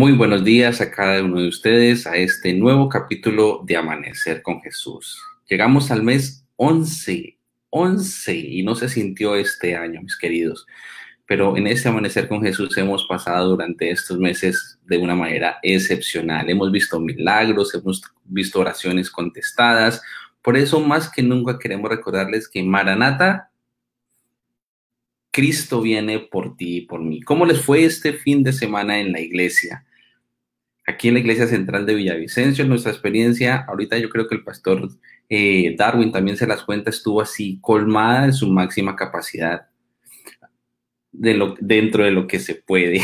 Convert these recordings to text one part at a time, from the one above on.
Muy buenos días a cada uno de ustedes a este nuevo capítulo de Amanecer con Jesús. Llegamos al mes 11, 11 y no se sintió este año, mis queridos. Pero en este Amanecer con Jesús hemos pasado durante estos meses de una manera excepcional. Hemos visto milagros, hemos visto oraciones contestadas. Por eso más que nunca queremos recordarles que Maranata, Cristo viene por ti y por mí. ¿Cómo les fue este fin de semana en la iglesia? Aquí en la iglesia central de Villavicencio, nuestra experiencia, ahorita yo creo que el pastor eh, Darwin también se las cuenta, estuvo así colmada en su máxima capacidad de lo, dentro de lo que se puede.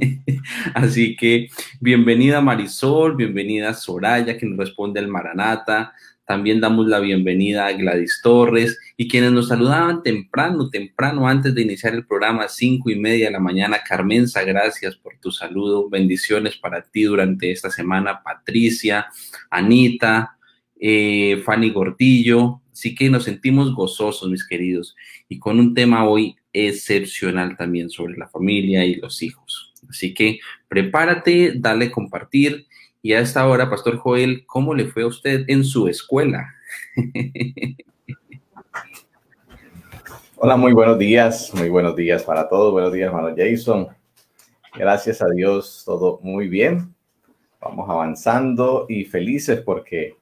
así que bienvenida Marisol, bienvenida Soraya, que nos responde el Maranata, también damos la bienvenida a Gladys Torres y quienes nos saludaban temprano, temprano antes de iniciar el programa, cinco y media de la mañana. Carmenza, gracias por tu saludo. Bendiciones para ti durante esta semana. Patricia, Anita, eh, Fanny Gordillo. Así que nos sentimos gozosos, mis queridos, y con un tema hoy excepcional también sobre la familia y los hijos. Así que prepárate, dale compartir y a esta hora, Pastor Joel, ¿cómo le fue a usted en su escuela? Hola, muy buenos días, muy buenos días para todos. Buenos días, hermano Jason. Gracias a Dios, todo muy bien. Vamos avanzando y felices porque,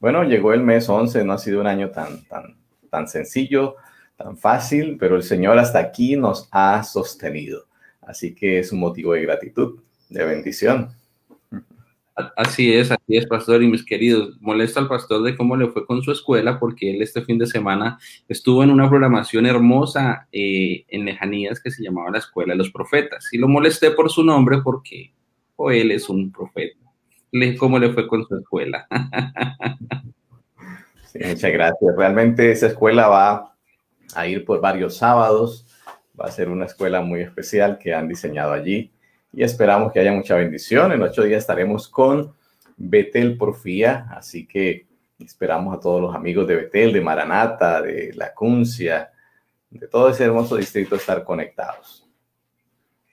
bueno, llegó el mes 11, no ha sido un año tan, tan, tan sencillo, tan fácil, pero el Señor hasta aquí nos ha sostenido. Así que es un motivo de gratitud, de bendición. Así es, así es, pastor. Y mis queridos, molesta al pastor de cómo le fue con su escuela, porque él este fin de semana estuvo en una programación hermosa eh, en Lejanías que se llamaba la Escuela de los Profetas. Y lo molesté por su nombre porque o él es un profeta. Le, ¿Cómo le fue con su escuela? muchas gracias. Realmente esa escuela va a ir por varios sábados. Va a ser una escuela muy especial que han diseñado allí y esperamos que haya mucha bendición. En ocho días estaremos con Betel Porfía, así que esperamos a todos los amigos de Betel, de Maranata, de La Cuncia, de todo ese hermoso distrito estar conectados.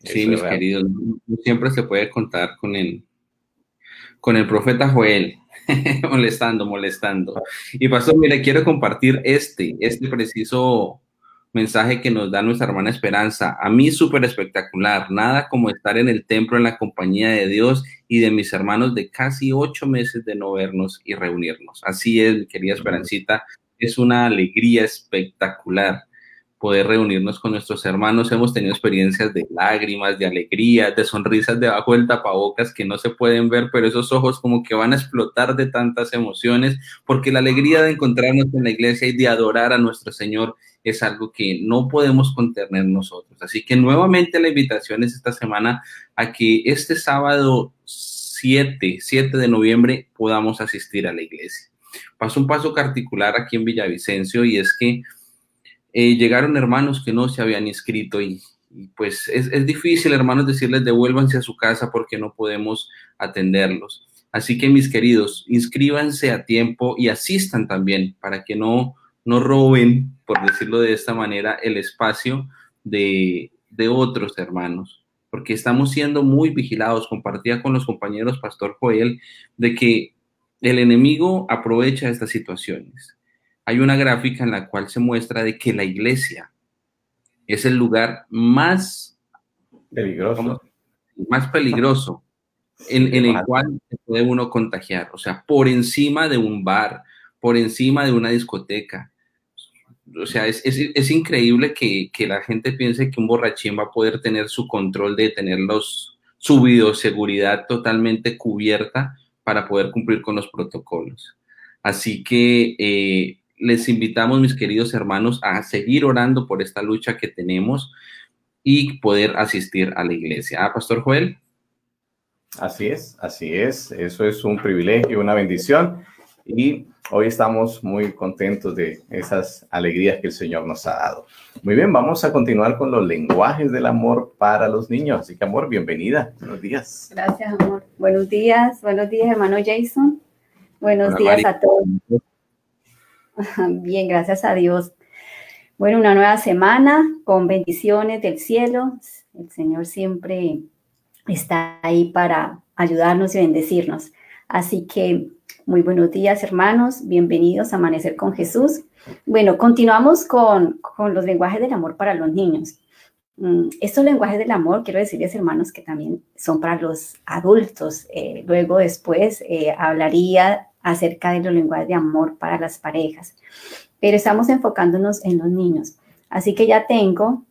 Sí, mis queridos, siempre se puede contar con el, con el profeta Joel, molestando, molestando. Y pastor, mire, quiero compartir este, este preciso mensaje que nos da nuestra hermana Esperanza. A mí súper espectacular, nada como estar en el templo en la compañía de Dios y de mis hermanos de casi ocho meses de no vernos y reunirnos. Así es, mi querida Esperancita, es una alegría espectacular poder reunirnos con nuestros hermanos. Hemos tenido experiencias de lágrimas, de alegría, de sonrisas debajo del tapabocas que no se pueden ver, pero esos ojos como que van a explotar de tantas emociones, porque la alegría de encontrarnos en la iglesia y de adorar a nuestro Señor es algo que no podemos contener nosotros. Así que nuevamente la invitación es esta semana a que este sábado 7, 7 de noviembre podamos asistir a la iglesia. Paso un paso particular aquí en Villavicencio y es que eh, llegaron hermanos que no se habían inscrito y, pues es, es, difícil, hermanos, decirles devuélvanse a su casa porque no podemos atenderlos. Así que mis queridos, inscríbanse a tiempo y asistan también para que no no roben, por decirlo de esta manera, el espacio de, otros hermanos, porque estamos siendo muy vigilados. Compartía con los compañeros Pastor Joel de que el enemigo aprovecha estas situaciones. Hay una gráfica en la cual se muestra de que la iglesia es el lugar más peligroso, más peligroso en, en el cual se puede uno contagiar, o sea, por encima de un bar, por encima de una discoteca, o sea, es, es, increíble que, que, la gente piense que un borrachín va a poder tener su control de tener los, su bioseguridad totalmente cubierta para poder cumplir con los protocolos. Así que eh, les invitamos, mis queridos hermanos, a seguir orando por esta lucha que tenemos y poder asistir a la iglesia. ¿Ah, Pastor Joel? Así es, así es. Eso es un privilegio, una bendición. Y hoy estamos muy contentos de esas alegrías que el Señor nos ha dado. Muy bien, vamos a continuar con los lenguajes del amor para los niños. Así que, amor, bienvenida. Buenos días. Gracias, amor. Buenos días, buenos días, hermano Jason. Buenos días a todos. Bien, gracias a Dios. Bueno, una nueva semana con bendiciones del cielo. El Señor siempre está ahí para ayudarnos y bendecirnos. Así que muy buenos días, hermanos. Bienvenidos a Amanecer con Jesús. Bueno, continuamos con, con los lenguajes del amor para los niños. Mm, estos lenguajes del amor, quiero decirles, hermanos, que también son para los adultos. Eh, luego, después, eh, hablaría acerca de los lenguajes de amor para las parejas. Pero estamos enfocándonos en los niños. Así que ya tengo,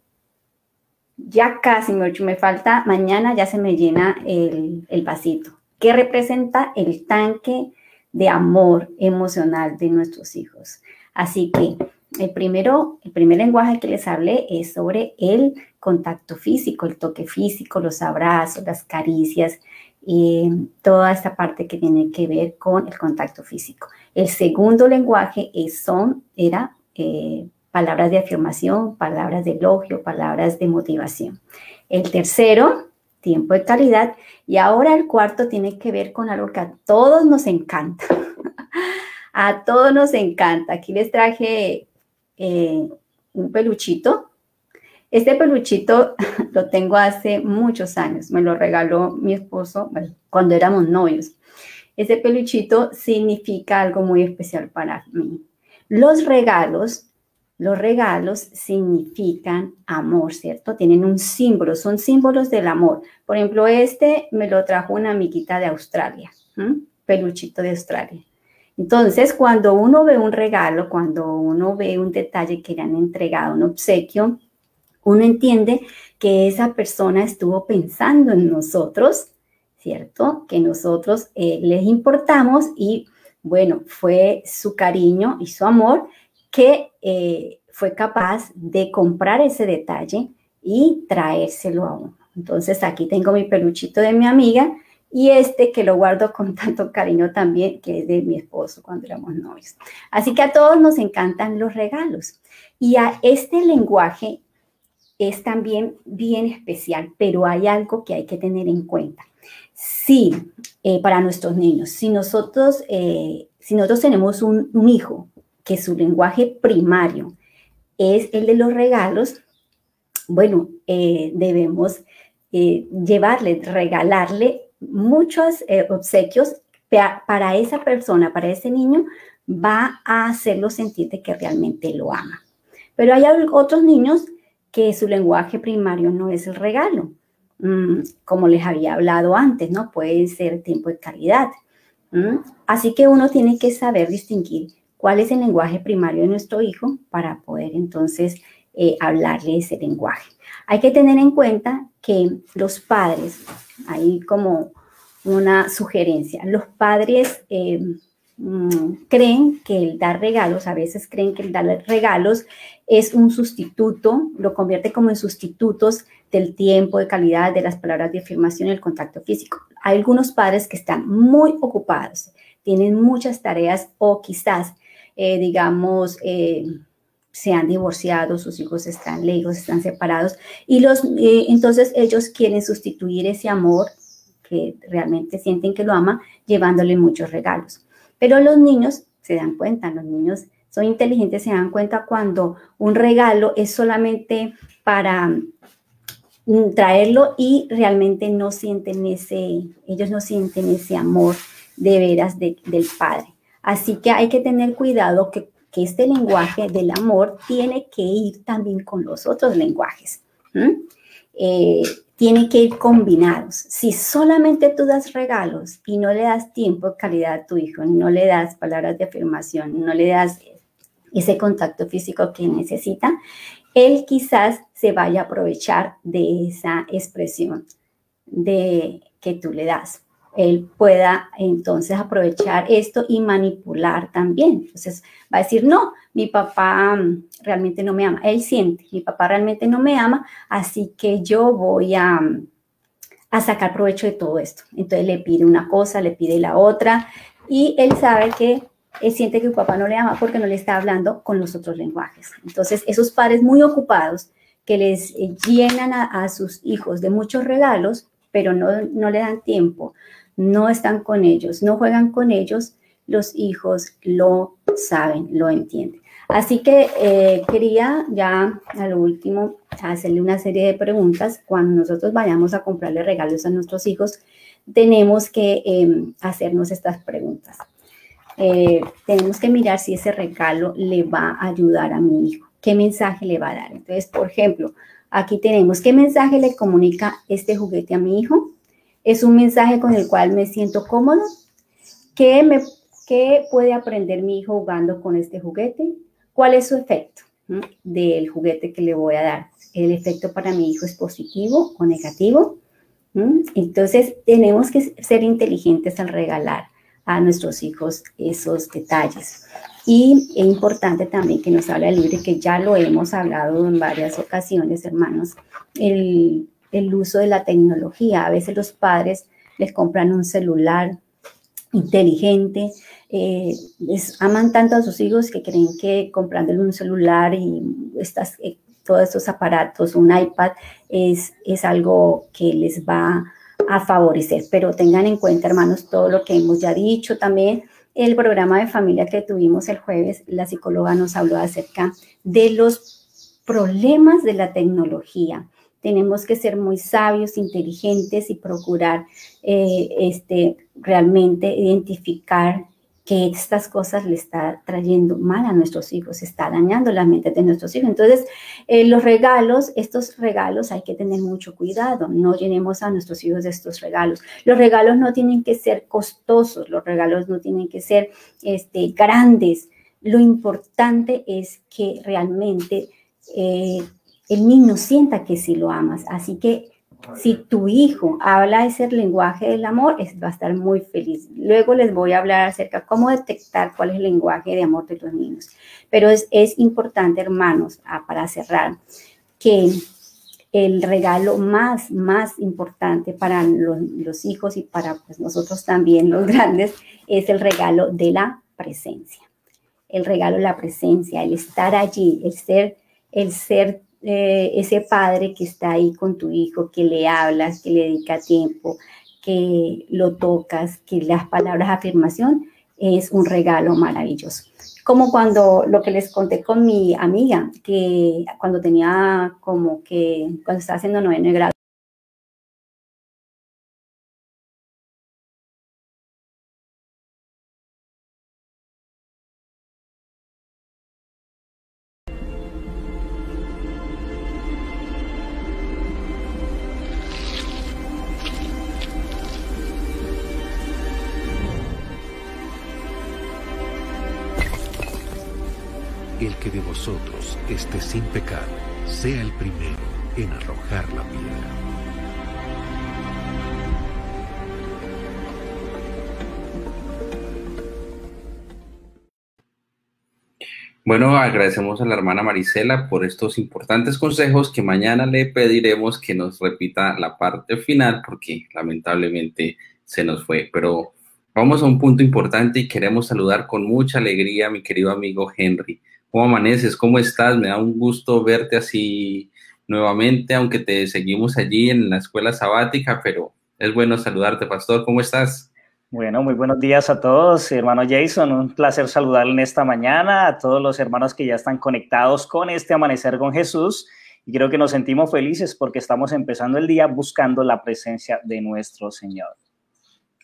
ya casi me falta, mañana ya se me llena el, el vasito, que representa el tanque de amor emocional de nuestros hijos. Así que el primero, el primer lenguaje que les hablé es sobre el contacto físico, el toque físico, los abrazos, las caricias, y toda esta parte que tiene que ver con el contacto físico. El segundo lenguaje es, son, era eh, palabras de afirmación, palabras de elogio, palabras de motivación. El tercero, tiempo de calidad. Y ahora el cuarto tiene que ver con algo que a todos nos encanta. a todos nos encanta. Aquí les traje eh, un peluchito. Este peluchito lo tengo hace muchos años. Me lo regaló mi esposo cuando éramos novios. Ese peluchito significa algo muy especial para mí. Los regalos, los regalos significan amor, ¿cierto? Tienen un símbolo, son símbolos del amor. Por ejemplo, este me lo trajo una amiguita de Australia, peluchito de Australia. Entonces, cuando uno ve un regalo, cuando uno ve un detalle que le han entregado, un obsequio, uno entiende que esa persona estuvo pensando en nosotros, ¿cierto? Que nosotros eh, les importamos y, bueno, fue su cariño y su amor que eh, fue capaz de comprar ese detalle y traérselo a uno. Entonces, aquí tengo mi peluchito de mi amiga y este que lo guardo con tanto cariño también, que es de mi esposo cuando éramos novios. Así que a todos nos encantan los regalos. Y a este lenguaje es también bien especial, pero hay algo que hay que tener en cuenta. Sí, eh, para nuestros niños, si nosotros, eh, si nosotros tenemos un, hijo que su lenguaje primario es el de los regalos, bueno, eh, debemos llevarle, regalarle muchos eh, obsequios para esa persona, para ese niño, va a hacerlo sentir de que realmente lo ama. Pero hay otros niños que su lenguaje primario no es el regalo, mm, como les había hablado antes, ¿no? Puede ser tiempo de calidad. Así que uno tiene que saber distinguir cuál es el lenguaje primario de nuestro hijo para poder entonces eh, hablarle ese lenguaje. Hay que tener en cuenta que los padres, ahí como una sugerencia, los padres eh, mm, creen que el dar regalos, a veces creen que el dar regalos es un sustituto, lo convierte como en sustitutos del tiempo, de calidad, de las palabras de afirmación y el contacto físico. Hay algunos padres que están muy ocupados, tienen muchas tareas o quizás, eh, digamos, eh, se han divorciado, sus hijos están lejos, están separados, y los, eh, entonces ellos quieren sustituir ese amor que realmente sienten que lo ama, llevándole muchos regalos. Pero los niños se dan cuenta, los niños inteligentes, se dan cuenta cuando un regalo es solamente para mm, traerlo y realmente no sienten ese, ellos no sienten ese amor de veras del padre. Así que hay que tener cuidado que que este lenguaje del amor tiene que ir también con los otros lenguajes. Eh, tiene que ir combinados. Si solamente tú das regalos y no le das tiempo, calidad a tu hijo, no le das palabras de afirmación, no le das ese contacto físico que necesita, él quizás se vaya a aprovechar de esa expresión de que tú le das él pueda entonces aprovechar esto y manipular también. Entonces va a decir, no, mi papá mm, realmente no me ama. Él siente, mi papá realmente no me ama, así que yo voy a, mm, a sacar provecho de todo esto. Entonces le pide una cosa, le pide la otra y él sabe que él siente que su papá no le ama porque no le está hablando con los otros lenguajes. Entonces esos padres muy ocupados que les llenan a, a sus hijos de muchos regalos, pero no, no le dan tiempo, no están con ellos, no juegan con ellos, los hijos lo saben, lo entienden. Así que eh, quería ya a lo último hacerle una serie de preguntas. Cuando nosotros vayamos a comprarle regalos a nuestros hijos, tenemos que em, hacernos estas preguntas. Eh, tenemos que mirar si ese regalo le va a ayudar a mi hijo, qué mensaje le va a dar. Entonces, por ejemplo, aquí tenemos qué mensaje le comunica este juguete a mi hijo. Es un mensaje con el cual me siento cómodo. ¿Qué, me, qué puede aprender mi hijo jugando con este juguete? ¿Cuál es su efecto del juguete que le voy a dar? ¿El efecto para mi hijo es positivo o negativo? Entonces, tenemos que ser inteligentes al regalar a nuestros hijos esos detalles. Y es importante también que nos habla el libro, que ya lo hemos hablado en varias ocasiones, hermanos, el, el uso de la tecnología. A veces los padres les compran un celular inteligente, eh, aman tanto a sus hijos que creen que comprándole un celular y estas, eh, todos estos aparatos, un iPad, es, es algo que les va a favorecer. Pero tengan en cuenta, hermanos, todo lo que hemos ya dicho también. El programa de familia que tuvimos el jueves, la psicóloga nos habló acerca de los problemas de la tecnología. Tenemos que ser muy sabios, inteligentes y procurar eh, este, realmente identificar que estas cosas le está trayendo mal a nuestros hijos, está dañando la mente de nuestros hijos. Entonces, eh, los regalos, estos regalos hay que tener mucho cuidado, no llenemos a nuestros hijos de estos regalos. Los regalos no tienen que ser costosos, los regalos no tienen que ser este, grandes. Lo importante es que realmente eh, el niño sienta que sí lo amas. Así que si tu hijo habla ese lenguaje del amor, va a estar muy feliz. Luego les voy a hablar acerca de cómo detectar cuál es el lenguaje de amor de los niños. Pero es, importante, hermanos, ah, para cerrar, que el regalo más, más importante para los, hijos y para pues, nosotros también, los grandes, es el regalo de la presencia. El regalo de la presencia, el estar allí, el ser, el ser eh, ese padre que está ahí con tu hijo, que le hablas, que le dedica tiempo, que lo tocas, que las palabras de afirmación es un regalo maravilloso. Como cuando lo que les conté con mi amiga, que cuando tenía como que, cuando estaba haciendo noveno grado, esté sin pecado, sea el primero en arrojar la piedra. Bueno, agradecemos a la hermana Marisela por estos importantes consejos que mañana le pediremos que nos repita la parte final porque lamentablemente se nos fue. Pero vamos a un punto importante y queremos saludar con mucha alegría a mi querido amigo Henry. ¿Cómo amaneces? ¿Cómo estás? Me da un gusto verte así nuevamente, aunque te seguimos allí en la escuela sabática, pero es bueno saludarte, pastor. ¿Cómo estás? Bueno, muy buenos días a todos, hermano Jason. Un placer saludarle en esta mañana a todos los hermanos que ya están conectados con este amanecer con Jesús. Y creo que nos sentimos felices porque estamos empezando el día buscando la presencia de nuestro Señor.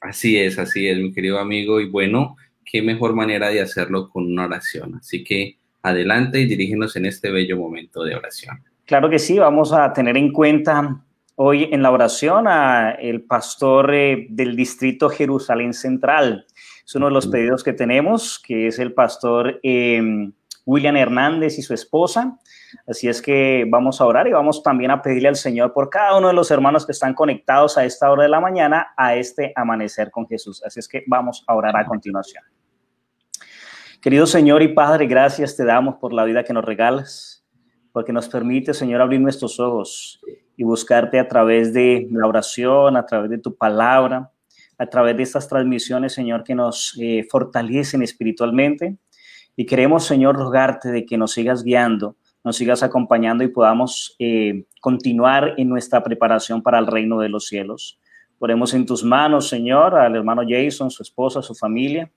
Así es, así es, mi querido amigo. Y bueno, qué mejor manera de hacerlo con una oración. Así que adelante y dirígenos en este bello momento de oración. Claro que sí, vamos a tener en cuenta hoy en la oración a el pastor eh, del distrito Jerusalén Central. Es uno de los pedidos que tenemos, que es el pastor em, William Hernández y su esposa. Así es que vamos a orar y vamos también a pedirle al Señor por cada uno de los hermanos que están conectados a esta hora de la mañana a este amanecer con Jesús. Así es que vamos a orar a continuación. Querido Señor y Padre, gracias te damos por la vida que nos regalas, porque nos permite, Señor, abrir nuestros ojos y buscarte a través de la oración, a través de tu palabra, a través de estas transmisiones, Señor, que nos eh, fortalecen espiritualmente. Y queremos, Señor, rogarte de que nos sigas guiando, nos sigas acompañando y podamos eh, continuar en nuestra preparación para el reino de los cielos. Ponemos en tus manos, Señor, al hermano Jason, su esposa, su familia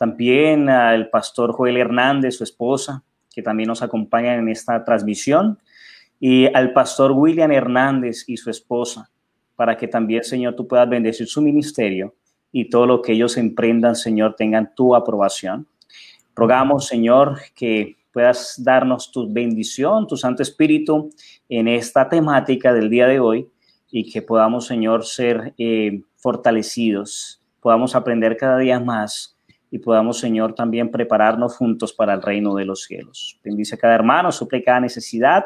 también al pastor Joel Hernández, su esposa, que también nos acompañan en esta transmisión, y al pastor William Hernández y su esposa, para que también, Señor, tú puedas bendecir su ministerio y todo lo que ellos emprendan, Señor, tengan tu aprobación. Rogamos, Señor, que puedas darnos tu bendición, tu Santo Espíritu en esta temática del día de hoy y que podamos, Señor, ser eh, fortalecidos, podamos aprender cada día más y podamos, Señor, también prepararnos juntos para el reino de los cielos. Bendice a cada hermano, suple cada necesidad.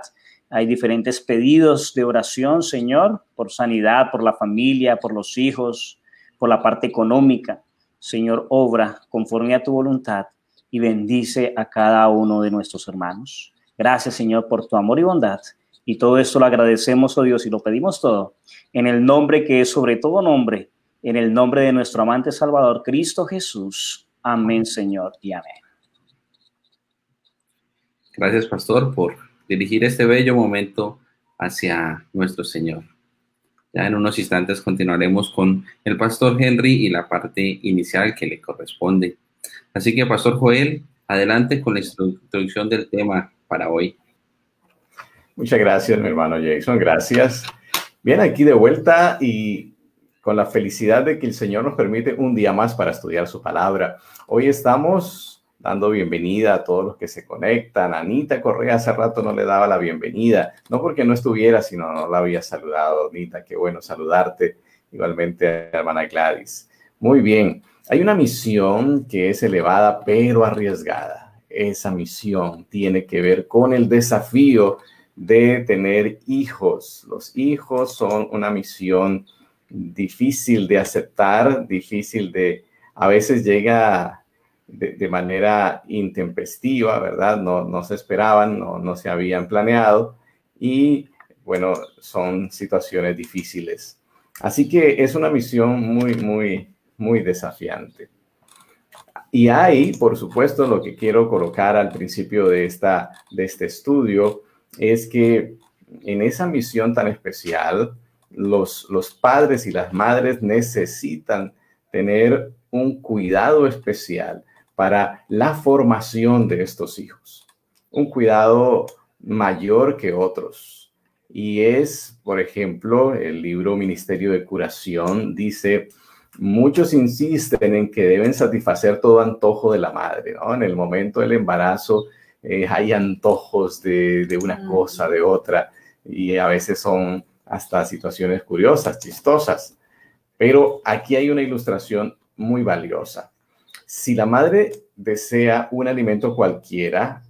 Hay diferentes pedidos de oración, Señor, por sanidad, por la familia, por los hijos, por la parte económica. Señor, obra conforme a tu voluntad y bendice a cada uno de nuestros hermanos. Gracias, Señor, por tu amor y bondad. Y todo esto lo agradecemos, oh Dios, y lo pedimos todo en el nombre que es sobre todo nombre, en el nombre de nuestro amante Salvador, Cristo Jesús. Amén, Señor, y amén. Gracias, Pastor, por dirigir este bello momento hacia nuestro Señor. Ya en unos instantes continuaremos con el Pastor Henry y la parte inicial que le corresponde. Así que, Pastor Joel, adelante con la introducción del tema para hoy. Muchas gracias, mi hermano Jason. Gracias. Bien, aquí de vuelta y con la felicidad de que el Señor nos permite un día más para estudiar su palabra. Hoy estamos dando bienvenida a todos los que se conectan. Anita Correa hace rato no le daba la bienvenida, no porque no estuviera, sino no la había saludado. Anita, qué bueno saludarte. Igualmente hermana Gladys. Muy bien. Hay una misión que es elevada pero arriesgada. Esa misión tiene que ver con el desafío de tener hijos. Los hijos son una misión difícil de aceptar, difícil de, a veces llega de, manera intempestiva, ¿verdad? No, no se esperaban, no, no se habían planeado y bueno, son situaciones difíciles. Así que es una misión muy, muy, muy desafiante. Y hay, por supuesto, lo que quiero colocar al principio de, esta, de este estudio, es que en esa misión tan especial, los, los padres y las madres necesitan tener un cuidado especial para la formación de estos hijos, un cuidado mayor que otros. Y es, por ejemplo, el libro Ministerio de Curación dice, muchos insisten en que deben satisfacer todo antojo de la madre, ¿no? En el momento del embarazo eh, hay antojos de, de una cosa, de otra, y a veces son hasta situaciones curiosas, chistosas. Pero aquí hay una ilustración muy valiosa. Si la madre desea un alimento cualquiera,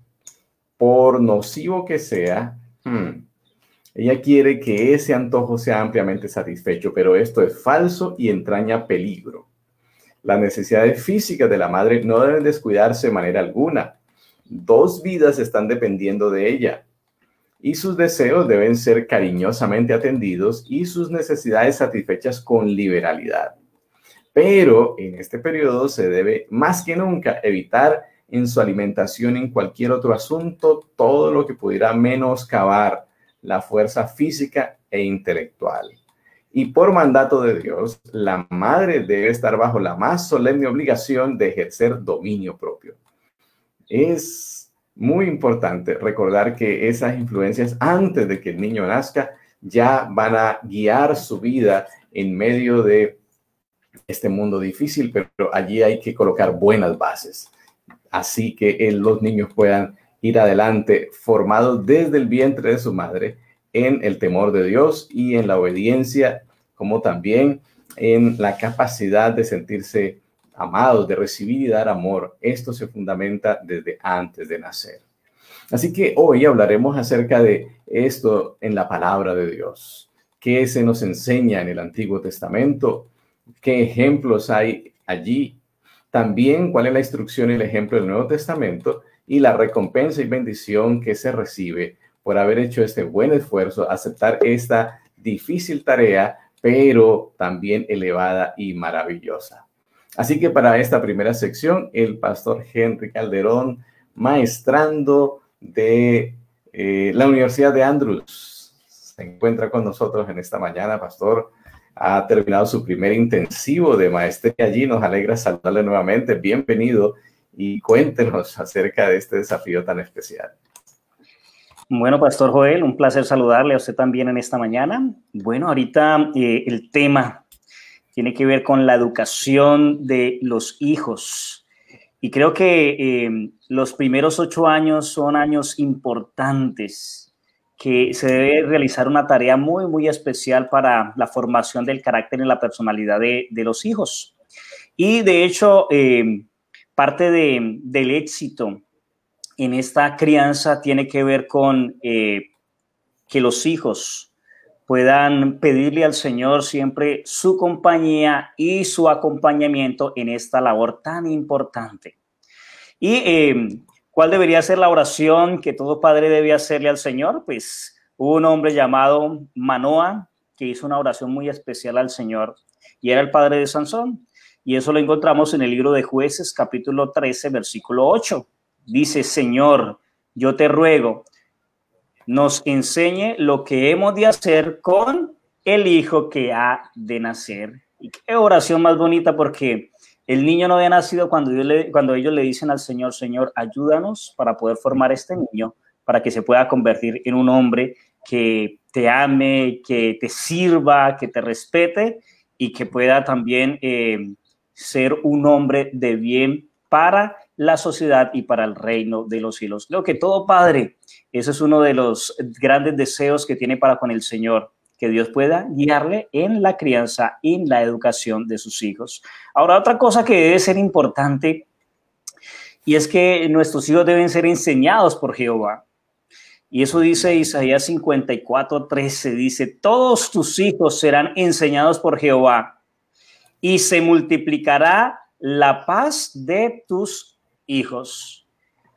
por nocivo que sea, hmm, ella quiere que ese antojo sea ampliamente satisfecho, pero esto es falso y entraña peligro. Las necesidades físicas de la madre no deben descuidarse de manera alguna. Dos vidas están dependiendo de ella y sus deseos deben ser cariñosamente atendidos y sus necesidades satisfechas con liberalidad. Pero en este periodo se debe más que nunca evitar en su alimentación en cualquier otro asunto todo lo que pudiera menoscabar la fuerza física e intelectual. Y por mandato de Dios, la madre debe estar bajo la más solemne obligación de ejercer dominio propio. Es muy importante recordar que esas influencias antes de que el niño nazca ya van a guiar su vida en medio de este mundo difícil, pero allí hay que colocar buenas bases, así que los niños puedan ir adelante formados desde el vientre de su madre en el temor de Dios y en la obediencia, como también en la capacidad de sentirse amados, de recibir y dar amor. Esto se fundamenta desde antes de nacer. Así que hoy hablaremos acerca de esto en la palabra de Dios. ¿Qué se nos enseña en el Antiguo Testamento? ¿Qué ejemplos hay allí? También cuál es la instrucción y el ejemplo del Nuevo Testamento y la recompensa y bendición que se recibe por haber hecho este buen esfuerzo, aceptar esta difícil tarea, pero también elevada y maravillosa. Así que para esta primera sección, el pastor Henry Calderón, maestrando de eh, la Universidad de Andrews, se encuentra con nosotros en esta mañana, pastor. Ha terminado su primer intensivo de maestría allí. Nos alegra saludarle nuevamente. Bienvenido. y cuéntenos acerca de este desafío tan especial. Bueno, Pastor Joel, un placer saludarle a usted también en esta mañana. Bueno, ahorita eh, el tema tiene que ver con la educación de los hijos. Y creo que eh, los primeros ocho años son años importantes, que se debe realizar una tarea muy, muy especial para la formación del carácter y la personalidad de, los hijos. Y de hecho, eh, parte del éxito en esta crianza tiene que ver con eh, que los hijos puedan pedirle al Señor siempre su compañía y su acompañamiento en esta labor tan importante. ¿Y eh, cuál debería ser la oración que todo padre debe hacerle al Señor? Pues hubo un hombre llamado Manoa que hizo una oración muy especial al Señor y era el padre de Sansón. Y eso lo encontramos en el libro de jueces capítulo 13, versículo 8 dice, Señor, yo te ruego, nos enseñe lo que hemos de hacer con el hijo que ha de nacer. Y qué oración más bonita porque el niño no había nacido cuando, cuando ellos le dicen al Señor, Señor, ayúdanos para poder formar este niño, para que se pueda convertir en un hombre que te ame, que te sirva, que te respete y que pueda también eh, ser un hombre de bien para la sociedad y para el reino de los cielos. Creo que todo padre, ese es uno de los grandes deseos que tiene para con el Señor, que Dios pueda guiarle en la crianza y en la educación de sus hijos. Ahora, otra cosa que debe ser importante, y es que nuestros hijos deben ser enseñados por Jehová. Y eso dice Isaías 54, 13, dice, todos tus hijos serán enseñados por Jehová y se multiplicará la paz de tus hijos.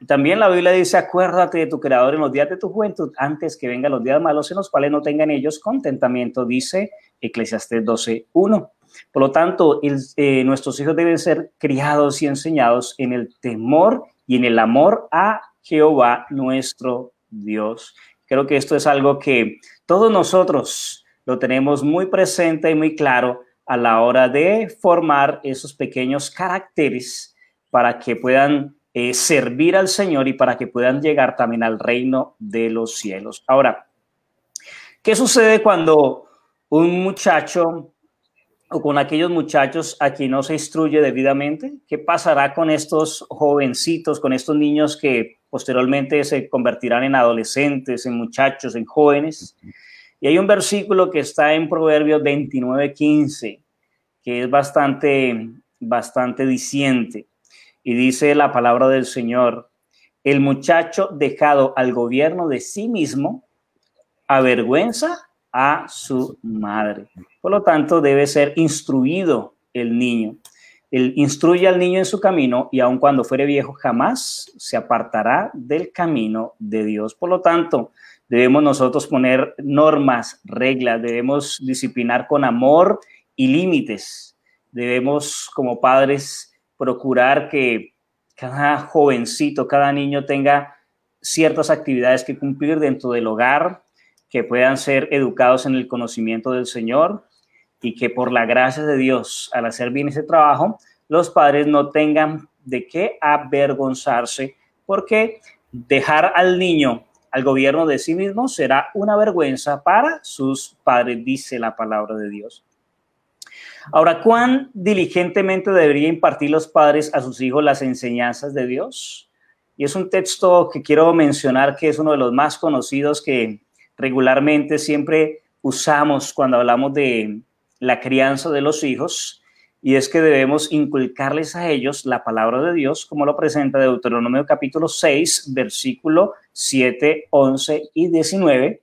También la Biblia dice, acuérdate de tu Creador en los días de tu juventud, antes que vengan los días malos en los cuales no tengan ellos contentamiento, dice Eclesiastés 12.1. Por lo tanto, eh, nuestros hijos deben ser criados y enseñados en el temor y en el amor a Jehová nuestro Dios. Creo que esto es algo que todos nosotros lo tenemos muy presente y muy claro a la hora de formar esos pequeños caracteres para que puedan eh, servir al Señor y para que puedan llegar también al reino de los cielos. Ahora, ¿qué sucede cuando un muchacho o con aquellos muchachos a quien no se instruye debidamente? ¿Qué pasará con estos jovencitos, con estos niños que posteriormente se convertirán en adolescentes, en muchachos, en jóvenes? Y hay un versículo que está en Proverbios 29, 15, que es bastante, bastante diciente. Y dice la palabra del Señor, el muchacho dejado al gobierno de sí mismo avergüenza a su madre. Por lo tanto, debe ser instruido el niño. Él instruye al niño en su camino y aun cuando fuere viejo jamás se apartará del camino de Dios. Por lo tanto, debemos nosotros poner normas, reglas, debemos disciplinar con amor y límites. Debemos como padres procurar que cada jovencito, cada niño tenga ciertas actividades que cumplir dentro del hogar, que puedan ser educados en el conocimiento del Señor y que por la gracia de Dios, al hacer bien ese trabajo, los padres no tengan de qué avergonzarse, porque dejar al niño al gobierno de sí mismo será una vergüenza para sus padres, dice la palabra de Dios. Ahora, ¿cuán diligentemente debería impartir los padres a sus hijos las enseñanzas de Dios? Y es un texto que quiero mencionar que es uno de los más conocidos que regularmente siempre usamos cuando hablamos de la crianza de los hijos, y es que debemos inculcarles a ellos la palabra de Dios, como lo presenta Deuteronomio capítulo 6, versículo 7, 11 y 19,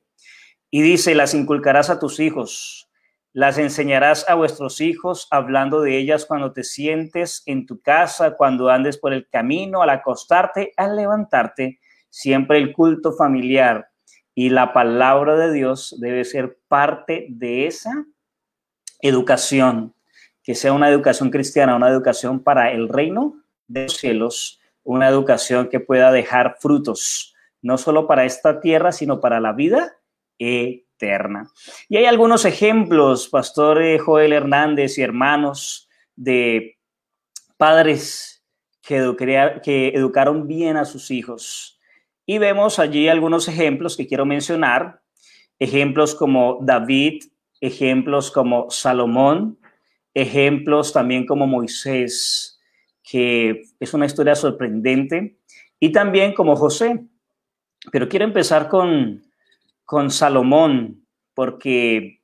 y dice, las inculcarás a tus hijos las enseñarás a vuestros hijos hablando de ellas cuando te sientes en tu casa, cuando andes por el camino, al acostarte, al levantarte. Siempre el culto familiar y la palabra de Dios debe ser parte de esa educación, que sea una educación cristiana, una educación para el reino de los cielos, una educación que pueda dejar frutos, no solo para esta tierra, sino para la vida eterna. Y hay algunos ejemplos, Pastor Joel Hernández y hermanos, de padres que, que educaron bien a sus hijos. Y vemos allí algunos ejemplos que quiero mencionar, ejemplos como David, ejemplos como Salomón, ejemplos también como Moisés, que es una historia sorprendente, y también como José. Pero quiero empezar con, con Salomón, porque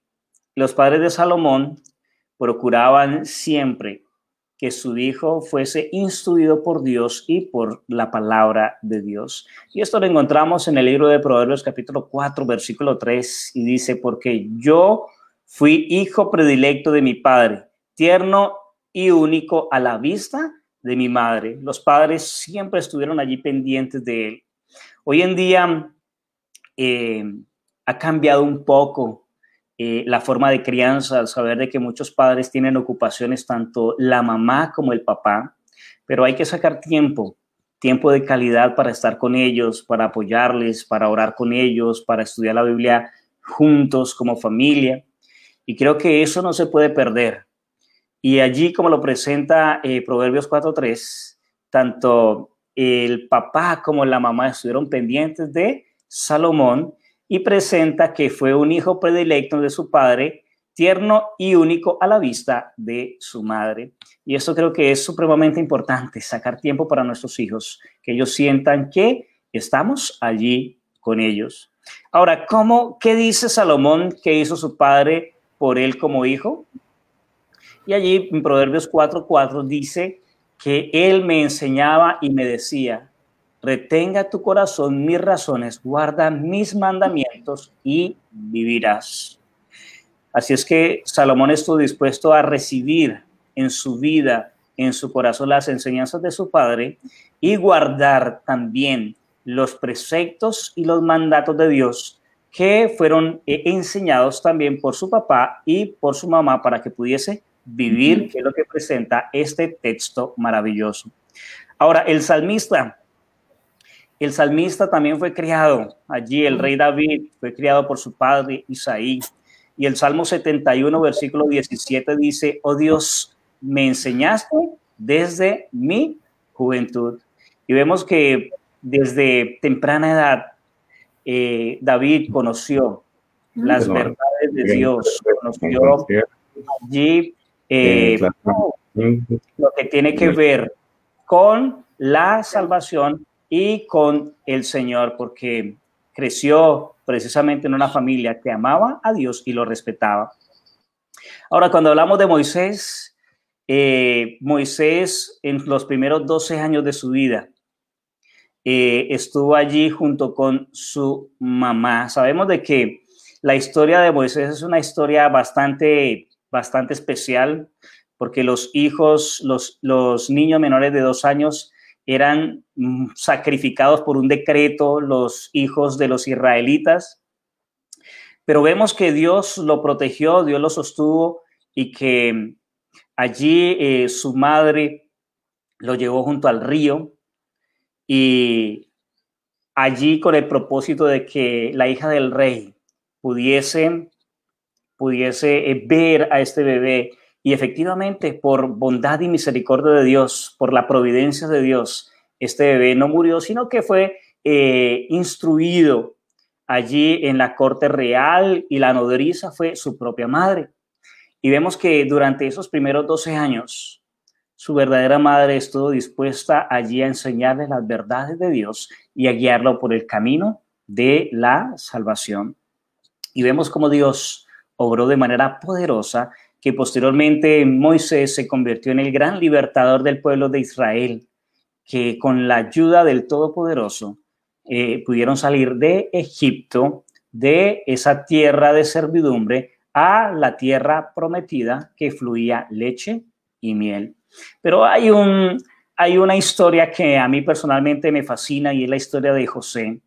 los padres de Salomón procuraban siempre que su hijo fuese instruido por Dios y por la palabra de Dios. Y esto lo encontramos en el libro de Proverbios capítulo 4, versículo 3, y dice, porque yo fui hijo predilecto de mi padre, tierno y único a la vista de mi madre. Los padres siempre estuvieron allí pendientes de él. Hoy en día eh, ha cambiado un poco eh, la forma de crianza, al saber de que muchos padres tienen ocupaciones, tanto la mamá como el papá, pero hay que sacar tiempo, tiempo de calidad para estar con ellos, para apoyarles, para orar con ellos, para estudiar la Biblia juntos como familia. Y creo que eso no se puede perder. Y allí, como lo presenta eh, Proverbios 4.3, tanto el papá como la mamá estuvieron pendientes de Salomón y presenta que fue un hijo predilecto de su padre, tierno y único a la vista de su madre. Y esto creo que es supremamente importante, sacar tiempo para nuestros hijos, que ellos sientan que estamos allí con ellos. Ahora, ¿cómo, qué dice Salomón que hizo su padre por él como hijo? Y allí en Proverbios 4:4 dice que él me enseñaba y me decía, retenga tu corazón mis razones, guarda mis mandamientos y vivirás. Así es que Salomón estuvo dispuesto a recibir en su vida, en su corazón, las enseñanzas de su padre y guardar también los preceptos y los mandatos de Dios que fueron eh, enseñados también por su papá y por su mamá para que pudiese vivir, que es lo que presenta este texto maravilloso. Ahora, el salmista el salmista también fue criado allí, el rey David fue criado por su padre Isaí. Y el Salmo 71, versículo 17 dice, oh Dios, me enseñaste desde mi juventud. Y vemos que desde temprana edad eh, David conoció las verdades de Dios, conoció allí eh, lo que tiene que ver con la salvación y con el Señor, porque creció precisamente en una familia que amaba a Dios y lo respetaba. Ahora, cuando hablamos de Moisés, eh, Moisés en los primeros 12 años de su vida eh, estuvo allí junto con su mamá. Sabemos de que la historia de Moisés es una historia bastante, bastante especial porque los hijos, los, los niños menores de dos años eran mm, sacrificados por un decreto los hijos de los israelitas. Pero vemos que Dios lo protegió, Dios lo sostuvo y que allí eh, su madre lo llevó junto al río y allí con el propósito de que la hija del rey pudiese, pudiese eh, ver a este bebé y efectivamente, por bondad y misericordia de Dios, por la providencia de Dios, este bebé no murió, sino que fue eh, instruido allí en la corte real y la nodriza fue su propia madre. Y vemos que durante esos primeros 12 años, su verdadera madre estuvo dispuesta allí a enseñarle las verdades de Dios y a guiarlo por el camino de la salvación. Y vemos cómo Dios obró de manera poderosa que posteriormente Moisés se convirtió en el gran libertador del pueblo de Israel, que con la ayuda del Todopoderoso eh, pudieron salir de Egipto, de esa tierra de servidumbre, a la tierra prometida que fluía leche y miel. Pero hay, un, hay una historia que a mí personalmente me fascina y es la historia de José.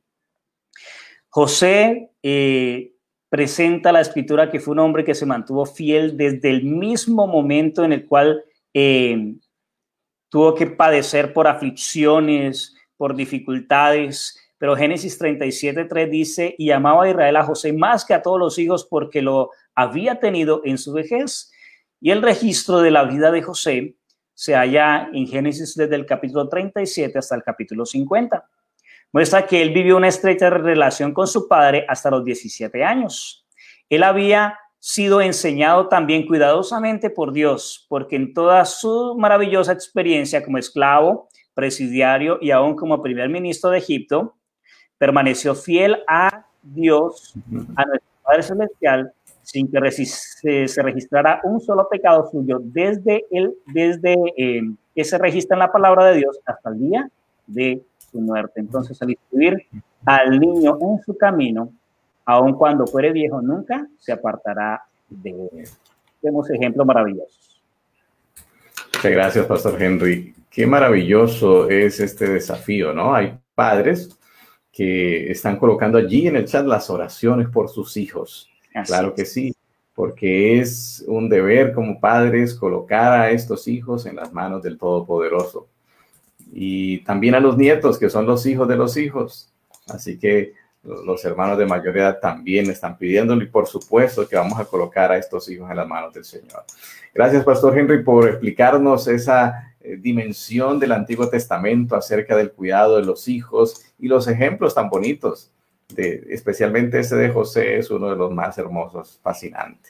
José eh, presenta la escritura que fue un hombre que se mantuvo fiel desde el mismo momento en el cual eh, tuvo que padecer por aflicciones, por dificultades. Pero Génesis 37.3 dice, y amaba a Israel a José más que a todos los hijos porque lo había tenido en su vejez. Y el registro de la vida de José se halla en Génesis desde el capítulo 37 hasta el capítulo 50. Muestra que él vivió una estrecha relación con su padre hasta los 17 años. Él había sido enseñado también cuidadosamente por Dios, porque en toda su maravillosa experiencia como esclavo, presidiario y aún como primer ministro de Egipto, permaneció fiel a Dios, a nuestro Padre Celestial, sin que se, registrara un solo pecado suyo desde, el, desde eh, que se registra en la palabra de Dios hasta el día de su muerte. Entonces, al instruir al niño en su camino, aun cuando fuere viejo, nunca se apartará de él. Tenemos ejemplos maravillosos. Muchas gracias, Pastor Henry. Qué maravilloso es este desafío, ¿no? Hay padres que están colocando allí en el chat las oraciones por sus hijos. claro que sí, porque es un deber como padres colocar a estos hijos en las manos del Todopoderoso. Y también a los nietos, que son los hijos de los hijos. Así que los hermanos de mayor edad también están pidiéndolo y por supuesto que vamos a colocar a estos hijos en las manos del Señor. Gracias, Pastor Henry, por explicarnos esa eh, dimensión del Antiguo Testamento acerca del cuidado de los hijos y los ejemplos tan bonitos. De, especialmente ese de José es uno de los más hermosos, fascinante.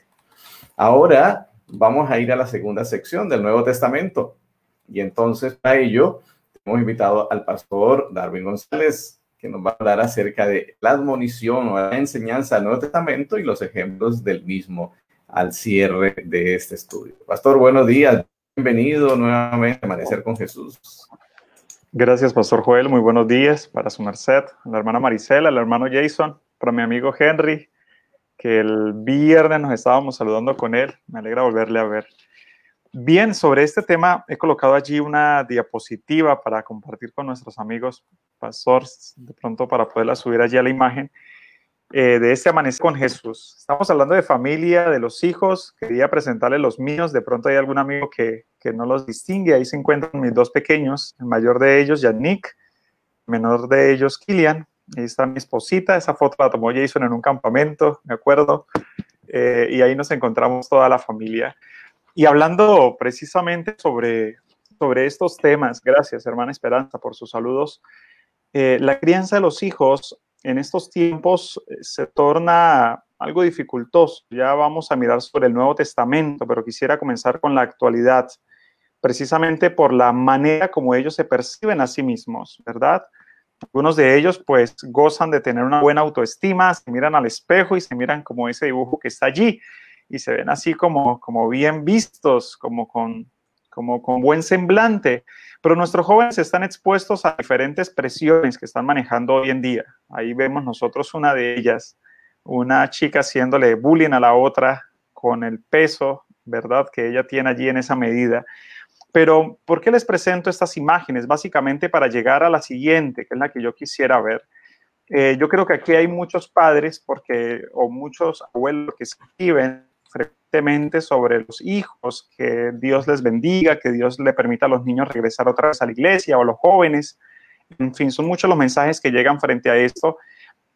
Ahora vamos a ir a la segunda sección del Nuevo Testamento y entonces para ello hemos invitado al pastor Darwin González que nos va a hablar acerca de la admonición o la enseñanza del Nuevo Testamento y los ejemplos del mismo al cierre de este estudio. Pastor, buenos días. Bienvenido nuevamente a Amanecer con Jesús. Gracias, Pastor Joel. Muy buenos días para su merced, la hermana Marisela, el hermano Jason, para mi amigo Henry, que el viernes nos estábamos saludando con él. Me alegra volverle a ver. Bien, sobre este tema he colocado allí una diapositiva para compartir con nuestros amigos, pastor, de pronto para poderla subir allí a la imagen, eh, de este amanecer con Jesús. Estamos hablando de familia, de los hijos, quería presentarles los míos, de pronto hay algún amigo que, que no los distingue, ahí se encuentran mis dos pequeños, el mayor de ellos, Yannick, el menor de ellos, Kilian, ahí está mi esposita, esa foto la tomó Jason en un campamento, me acuerdo, eh, y ahí nos encontramos toda la familia. Y hablando precisamente sobre, sobre estos temas, gracias hermana Esperanza por sus saludos, eh, la crianza de los hijos en estos tiempos eh, se torna algo dificultoso. Ya vamos a mirar sobre el Nuevo Testamento, pero quisiera comenzar con la actualidad, precisamente por la manera como ellos se perciben a sí mismos, ¿verdad? Algunos de ellos pues gozan de tener una buena autoestima, se miran al espejo y se miran como ese dibujo que está allí y se ven así como, como bien vistos, como con, como con buen semblante. Pero nuestros jóvenes están expuestos a diferentes presiones que están manejando hoy en día. Ahí vemos nosotros una de ellas, una chica haciéndole bullying a la otra con el peso, ¿verdad? Que ella tiene allí en esa medida. Pero, ¿por qué les presento estas imágenes? Básicamente para llegar a la siguiente, que es la que yo quisiera ver. Eh, yo creo que aquí hay muchos padres porque, o muchos abuelos que escriben sobre los hijos, que Dios les bendiga, que Dios le permita a los niños regresar otra vez a la iglesia o a los jóvenes. En fin, son muchos los mensajes que llegan frente a esto.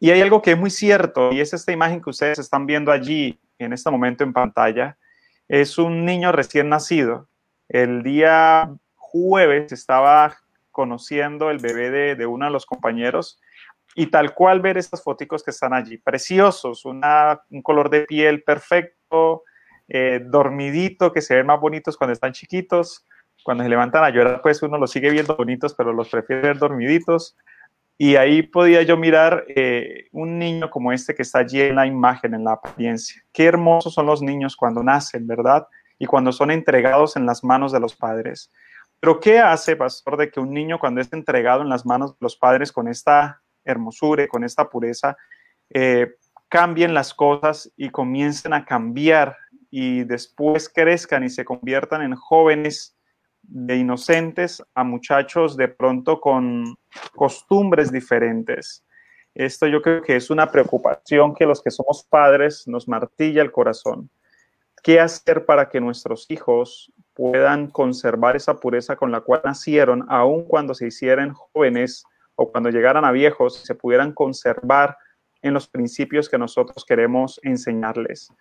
Y hay algo que es muy cierto, y es esta imagen que ustedes están viendo allí en este momento en pantalla. Es un niño recién nacido. El día jueves estaba conociendo el bebé de, de uno de los compañeros y tal cual ver estas fotos que están allí, preciosos, un color de piel perfecto, eh, dormidito, que se ven más bonitos cuando están chiquitos, cuando se levantan a llorar, pues uno los sigue viendo bonitos, pero los prefiere ver dormiditos. Y ahí podía yo mirar eh, un niño como este que está allí en la imagen, en la apariencia. Qué hermosos son los niños cuando nacen, ¿verdad? Y cuando son entregados en las manos de los padres. Pero ¿qué hace, pastor, de que un niño cuando es entregado en las manos de los padres con esta hermosura con esta pureza, eh, cambien las cosas y comiencen a cambiar y después crezcan y se conviertan en jóvenes de inocentes a muchachos de pronto con costumbres diferentes. Esto yo creo que es una preocupación que los que somos padres nos martilla el corazón. ¿Qué hacer para que nuestros hijos puedan conservar esa pureza con la cual nacieron, aun cuando se hicieran jóvenes o cuando llegaran a viejos se pudieran conservar en los principios que nosotros queremos enseñarles.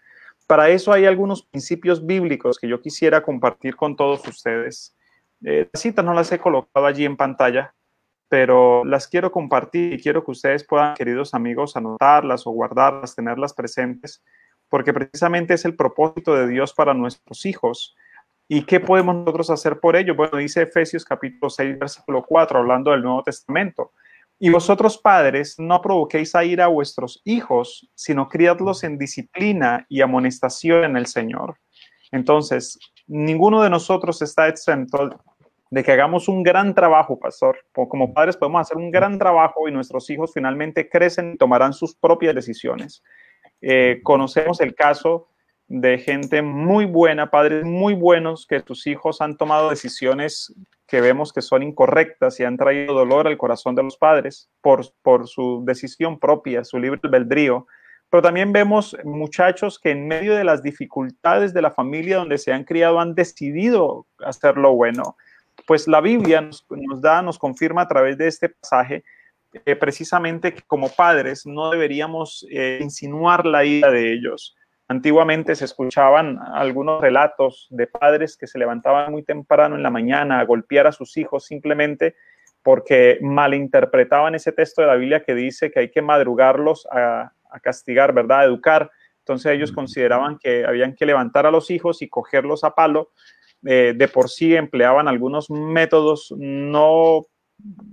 Para eso hay algunos principios bíblicos que yo quisiera compartir con todos ustedes. Eh, las citas no las he colocado allí en pantalla, pero las quiero compartir y quiero que ustedes puedan, queridos amigos, anotarlas o guardarlas, tenerlas presentes, porque precisamente es el propósito de Dios para nuestros hijos. ¿Y qué podemos nosotros hacer por ello? Bueno, dice Efesios capítulo 6, versículo 4, hablando del Nuevo Testamento. Y vosotros padres, no provoquéis a ir a vuestros hijos, sino criadlos en disciplina y amonestación en el Señor. Entonces, ninguno de nosotros está exento de que hagamos un gran trabajo, pastor. Como padres podemos hacer un gran trabajo y nuestros hijos finalmente crecen y tomarán sus propias decisiones. Eh, conocemos el caso de gente muy buena, padres muy buenos, que tus hijos han tomado decisiones que vemos que son incorrectas y han traído dolor al corazón de los padres por, por su decisión propia, su libre albedrío. Pero también vemos muchachos que en medio de las dificultades de la familia donde se han criado han decidido hacer lo bueno. Pues la Biblia nos, da, nos confirma a través de este pasaje eh, precisamente que como padres no deberíamos eh, insinuar la ira de ellos Antiguamente se escuchaban algunos relatos de padres que se levantaban muy temprano en la mañana a golpear a sus hijos simplemente porque malinterpretaban ese texto de la Biblia que dice que hay que madrugarlos a, castigar, ¿verdad? A educar. Entonces ellos consideraban que habían que levantar a los hijos y cogerlos a palo. Eh, de por sí empleaban algunos métodos no,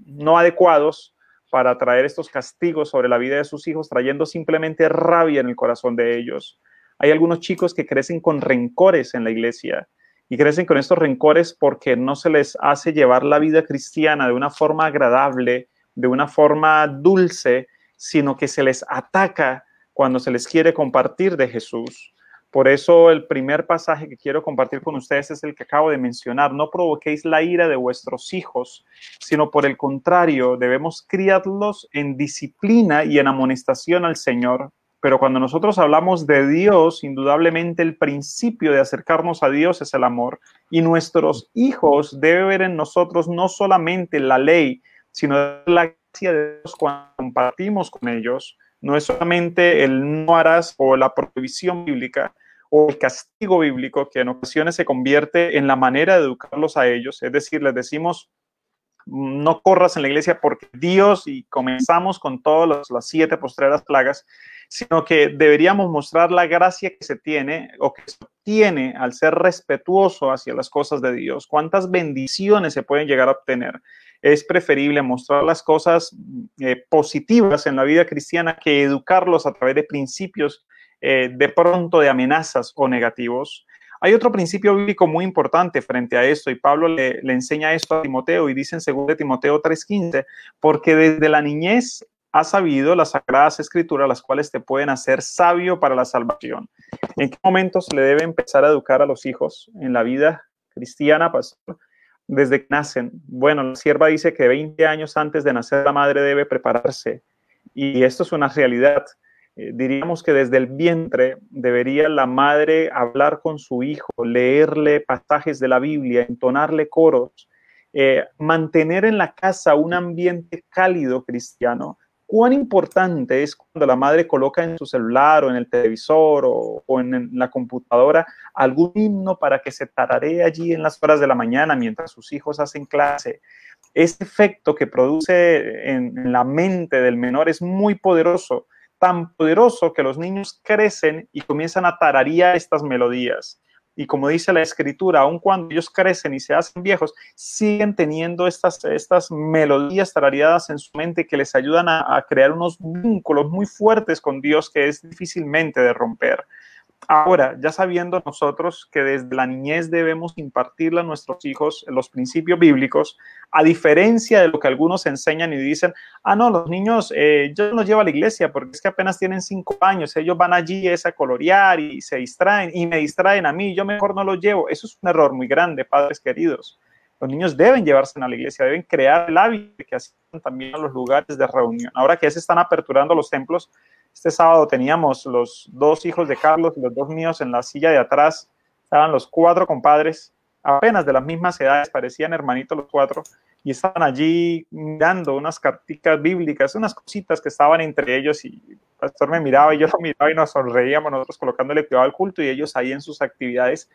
no adecuados para traer estos castigos sobre la vida de sus hijos, trayendo simplemente rabia en el corazón de ellos. Hay algunos chicos que crecen con rencores en la iglesia y crecen con estos rencores porque no se les hace llevar la vida cristiana de una forma agradable, de una forma dulce, sino que se les ataca cuando se les quiere compartir de Jesús. Por eso el primer pasaje que quiero compartir con ustedes es el que acabo de mencionar. No provoquéis la ira de vuestros hijos, sino por el contrario, debemos criarlos en disciplina y en amonestación al Señor pero cuando nosotros hablamos de Dios, indudablemente el principio de acercarnos a Dios es el amor. Y nuestros hijos deben ver en nosotros no solamente la ley, sino la gracia de Dios cuando compartimos con ellos. No es solamente el no harás o la prohibición bíblica o el castigo bíblico que en ocasiones se convierte en la manera de educarlos a ellos. Es decir, les decimos, no corras en la iglesia porque Dios y comenzamos con todas las siete postreras plagas, sino que deberíamos mostrar la gracia que se tiene o que se obtiene al ser respetuoso hacia las cosas de Dios. ¿Cuántas bendiciones se pueden llegar a obtener? Es preferible mostrar las cosas eh, positivas en la vida cristiana que educarlos a través de principios eh, de pronto de amenazas o negativos. Hay otro principio bíblico muy importante frente a esto y Pablo le, enseña esto a Timoteo y dice en 2 Timoteo 3:15, porque desde la niñez has sabido las sagradas escrituras, las cuales te pueden hacer sabio para la salvación. ¿En qué momento se le debe empezar a educar a los hijos en la vida cristiana, pastor? Desde que nacen. Bueno, la sierva dice que 20 años antes de nacer la madre debe prepararse. Y esto es una realidad. Eh, diríamos que desde el vientre debería la madre hablar con su hijo, leerle pasajes de la Biblia, entonarle coros, eh, mantener en la casa un ambiente cálido cristiano. Cuán importante es cuando la madre coloca en su celular o en el televisor o, en, en, la computadora algún himno para que se tararee allí en las horas de la mañana mientras sus hijos hacen clase. Ese efecto que produce en la mente del menor es muy poderoso tan poderoso que los niños crecen y comienzan a tararear estas melodías. Y como dice la escritura, aun cuando ellos crecen y se hacen viejos, siguen teniendo estas, estas melodías tarareadas en su mente que les ayudan a, a crear unos vínculos muy fuertes con Dios que es difícilmente de romper. Ahora, ya sabiendo nosotros que desde la niñez debemos impartirle a nuestros hijos los principios bíblicos, a diferencia de lo que algunos enseñan y dicen, ah, no, los niños, eh, yo los llevo a la iglesia porque es que apenas tienen cinco años, ellos van allí a colorear y se distraen y me distraen a mí, yo mejor no los llevo. Eso es un error muy grande, padres queridos. Los niños deben llevarse a la iglesia, deben crear el hábito que asistan también a los lugares de reunión. Ahora que se están aperturando los templos, este sábado teníamos los dos hijos de Carlos y los dos míos en la silla de atrás. Estaban los cuatro compadres, apenas de las mismas edades, parecían hermanitos los cuatro, y estaban allí mirando unas carticas bíblicas, unas cositas que estaban entre ellos, y el pastor me miraba y yo lo miraba y nos sonreíamos nosotros colocándole cuidado al culto y ellos ahí en sus actividades.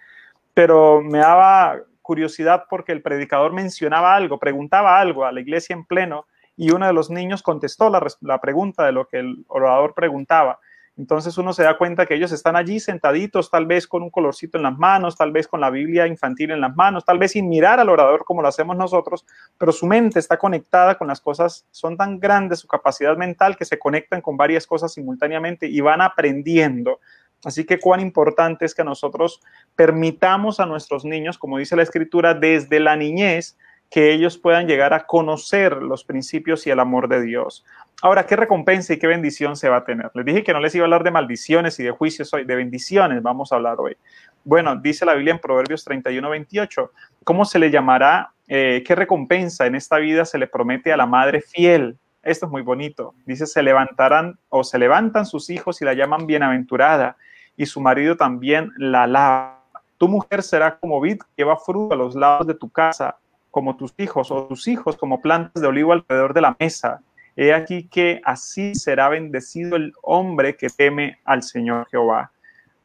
Pero me daba curiosidad porque el predicador mencionaba algo, preguntaba algo a la iglesia en pleno y uno de los niños contestó la, pregunta de lo que el orador preguntaba. Entonces uno se da cuenta que ellos están allí sentaditos, tal vez con un colorcito en las manos, tal vez con la Biblia infantil en las manos, tal vez sin mirar al orador como lo hacemos nosotros, pero su mente está conectada con las cosas, son tan grandes su capacidad mental que se conectan con varias cosas simultáneamente y van aprendiendo. Así que cuán importante es que nosotros permitamos a nuestros niños, como dice la escritura, desde la niñez, que ellos puedan llegar a conocer los principios y el amor de Dios. Ahora, ¿qué recompensa y qué bendición se va a tener? Les dije que no les iba a hablar de maldiciones y de juicios hoy, de bendiciones vamos a hablar hoy. Bueno, dice la Biblia en Proverbios 31, 28, ¿cómo se le llamará? Eh, ¿Qué recompensa en esta vida se le promete a la madre fiel? Esto es muy bonito. Dice, se levantarán o se levantan sus hijos y la llaman bienaventurada y su marido también la alaba. Tu mujer será como vid que lleva fruto a los lados de tu casa, como tus hijos o tus hijos como plantas de olivo alrededor de la mesa He aquí que así será bendecido el hombre que teme al Señor Jehová.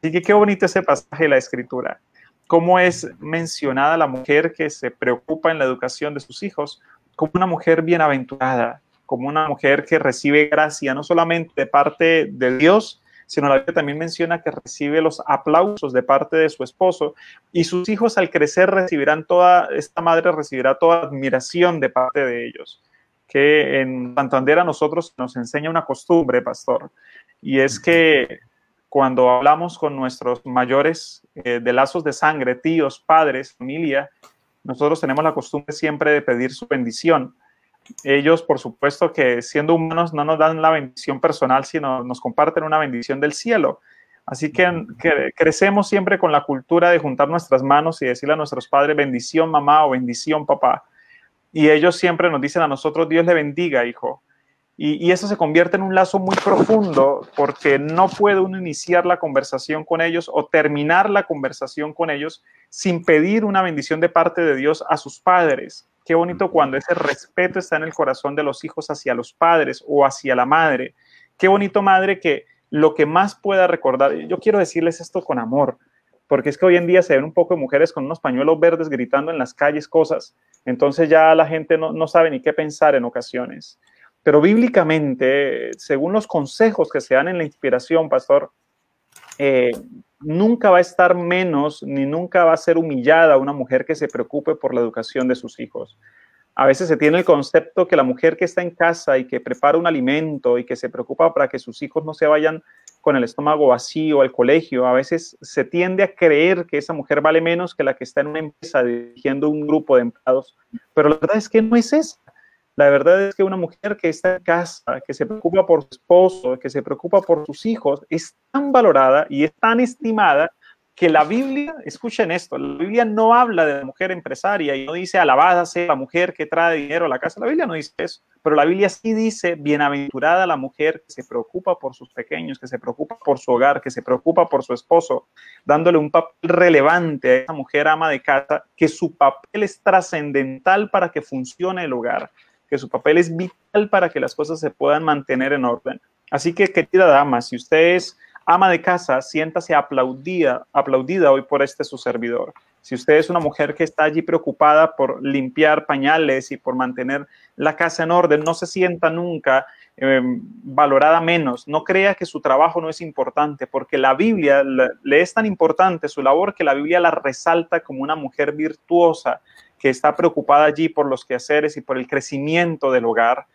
Así que qué bonito ese pasaje de la escritura. Cómo es mencionada la mujer que se preocupa en la educación de sus hijos como una mujer bienaventurada, como una mujer que recibe gracia no solamente de parte de Dios, sino la Biblia también menciona que recibe los aplausos de parte de su esposo y sus hijos al crecer recibirán toda, esta madre recibirá toda admiración de parte de ellos que en Santander a nosotros nos enseña una costumbre, pastor, y es que cuando hablamos con nuestros mayores eh, de lazos de sangre, tíos, padres, familia, nosotros tenemos la costumbre siempre de pedir su bendición. Ellos, por supuesto, que siendo humanos no nos dan la bendición personal, sino nos comparten una bendición del cielo. Así que, que, crecemos siempre con la cultura de juntar nuestras manos y decirle a nuestros padres bendición mamá o bendición papá. Y ellos siempre nos dicen a nosotros, Dios le bendiga, hijo. Y, eso se convierte en un lazo muy profundo porque no puede uno iniciar la conversación con ellos o terminar la conversación con ellos sin pedir una bendición de parte de Dios a sus padres. Qué bonito cuando ese respeto está en el corazón de los hijos hacia los padres o hacia la madre. Qué bonito madre que lo que más pueda recordar, yo quiero decirles esto con amor, porque es que hoy en día se ven un poco de mujeres con unos pañuelos verdes gritando en las calles cosas, entonces ya la gente no, sabe ni qué pensar en ocasiones. Pero bíblicamente, según los consejos que se dan en la inspiración, pastor, eh, nunca va a estar menos ni nunca va a ser humillada una mujer que se preocupe por la educación de sus hijos. A veces se tiene el concepto que la mujer que está en casa y que prepara un alimento y que se preocupa para que sus hijos no se vayan con el estómago vacío al colegio. A veces se tiende a creer que esa mujer vale menos que la que está en una empresa dirigiendo un grupo de empleados, pero la verdad es que no es eso. La verdad es que una mujer que está en casa, que se preocupa por su esposo, que se preocupa por sus hijos, es tan valorada y es tan estimada que la Biblia, escuchen esto, la Biblia no habla de la mujer empresaria y no dice alabada sea la mujer que trae dinero a la casa. La Biblia no dice eso, pero la Biblia sí dice bienaventurada la mujer que se preocupa por sus pequeños, que se preocupa por su hogar, que se preocupa por su esposo, dándole un papel relevante a esa mujer ama de casa, que su papel es trascendental para que funcione el hogar, que su papel es vital para que las cosas se puedan mantener en orden. Así que, querida dama, si usted es ama de casa, siéntase aplaudida, aplaudida hoy por este su servidor. Si usted es una mujer que está allí preocupada por limpiar pañales y por mantener la casa en orden, no se sienta nunca em, valorada menos. No crea que su trabajo no es importante, porque la Biblia le es tan importante su labor que la Biblia la resalta como una mujer virtuosa que está preocupada allí por los quehaceres y por el crecimiento del hogar.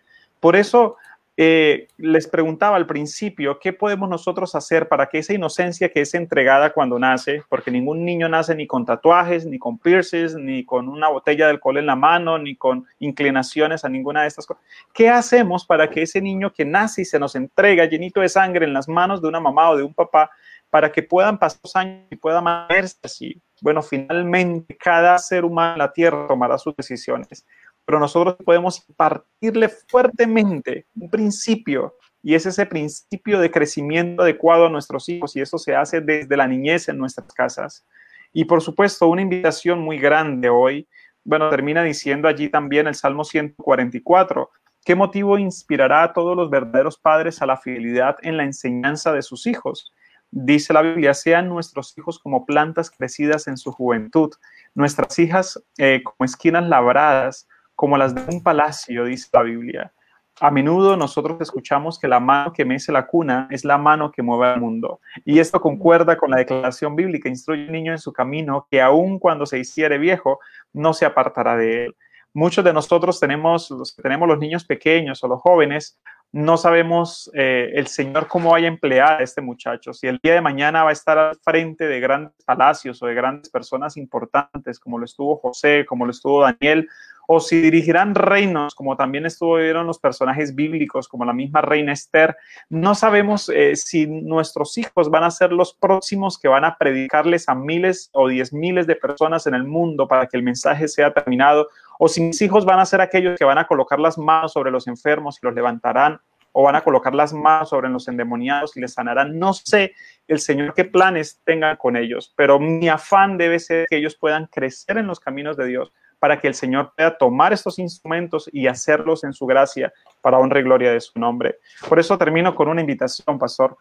Por eso eh, les preguntaba al principio, ¿qué podemos nosotros hacer para que esa inocencia que es entregada cuando nace, porque ningún niño nace ni con tatuajes, ni con piercings, ni con una botella de alcohol en la mano, ni con inclinaciones a ninguna de estas cosas, ¿qué hacemos para que ese niño que nace y se nos entrega llenito de sangre en las manos de una mamá o de un papá, para que puedan pasar los años y pueda mantenerse así? Bueno, finalmente cada ser humano en la tierra tomará sus decisiones pero nosotros podemos partirle fuertemente un principio y es ese principio de crecimiento adecuado a nuestros hijos y eso se hace desde la niñez en nuestras casas. Y por supuesto, una invitación muy grande hoy, bueno, termina diciendo allí también el Salmo 144, ¿qué motivo inspirará a todos los verdaderos padres a la fidelidad en la enseñanza de sus hijos? dice la Biblia, sean nuestros hijos como plantas crecidas en su juventud, nuestras hijas eh, como esquinas labradas, como las de un palacio, dice la Biblia. A menudo nosotros escuchamos que la mano que mece la cuna es la mano que mueve al mundo. Y esto concuerda con la declaración bíblica, instruye al niño en su camino, que aun cuando se hiciere viejo, no se apartará de él. Muchos de nosotros tenemos, los tenemos los niños pequeños o los jóvenes, no sabemos eh, el Señor cómo vaya a emplear a este muchacho. Si el día de mañana va a estar al frente de grandes palacios o de grandes personas importantes, como lo estuvo José, como lo estuvo Daniel, o si dirigirán reinos, como también estuvieron los personajes bíblicos, como la misma reina Esther, no sabemos eh, si nuestros hijos van a ser los próximos que van a predicarles a miles o diez miles de personas en el mundo para que el mensaje sea terminado, o si mis hijos van a ser aquellos que van a colocar las manos sobre los enfermos y los levantarán, o van a colocar las manos sobre los endemoniados y les sanarán. No sé el Señor qué planes tengan con ellos, pero mi afán debe ser que ellos puedan crecer en los caminos de Dios para que el Señor pueda tomar estos instrumentos y hacerlos en su gracia para honra y gloria de su nombre. Por eso termino con una invitación, pastor.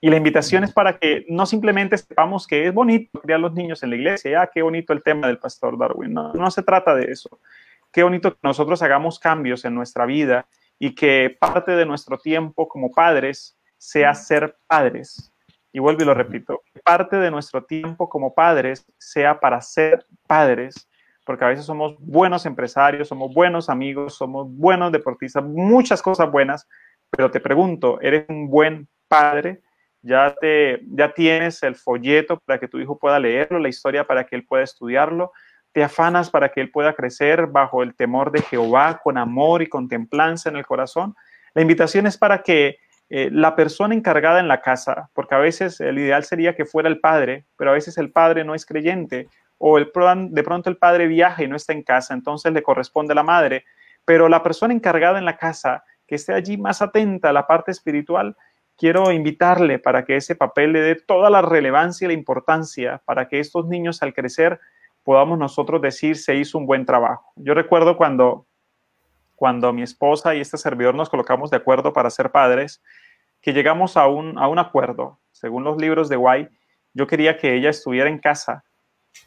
Y la invitación es para que no simplemente sepamos que es bonito criar los niños en la iglesia, ya qué bonito el tema del pastor Darwin. No, no se trata de eso. Qué bonito que nosotros hagamos cambios en nuestra vida y que parte de nuestro tiempo como padres sea ser padres. Y vuelvo y lo repito, parte de nuestro tiempo como padres sea para ser padres porque a veces somos buenos empresarios, somos buenos amigos, somos buenos deportistas, muchas cosas buenas, pero te pregunto, ¿eres un buen padre? ¿Ya, te, ya tienes el folleto para que tu hijo pueda leerlo, la historia para que él pueda estudiarlo? ¿Te afanas para que él pueda crecer bajo el temor de Jehová, con amor y con templanza en el corazón? La invitación es para que eh, la persona encargada en la casa, porque a veces el ideal sería que fuera el padre, pero a veces el padre no es creyente o el, de pronto el padre viaja y no está en casa, entonces le corresponde a la madre, pero la persona encargada en la casa, que esté allí más atenta a la parte espiritual, quiero invitarle para que ese papel le dé toda la relevancia y la importancia para que estos niños al crecer podamos nosotros decir se hizo un buen trabajo. Yo recuerdo cuando, cuando mi esposa y este servidor nos colocamos de acuerdo para ser padres, que llegamos a un, a un acuerdo. Según los libros de White, yo quería que ella estuviera en casa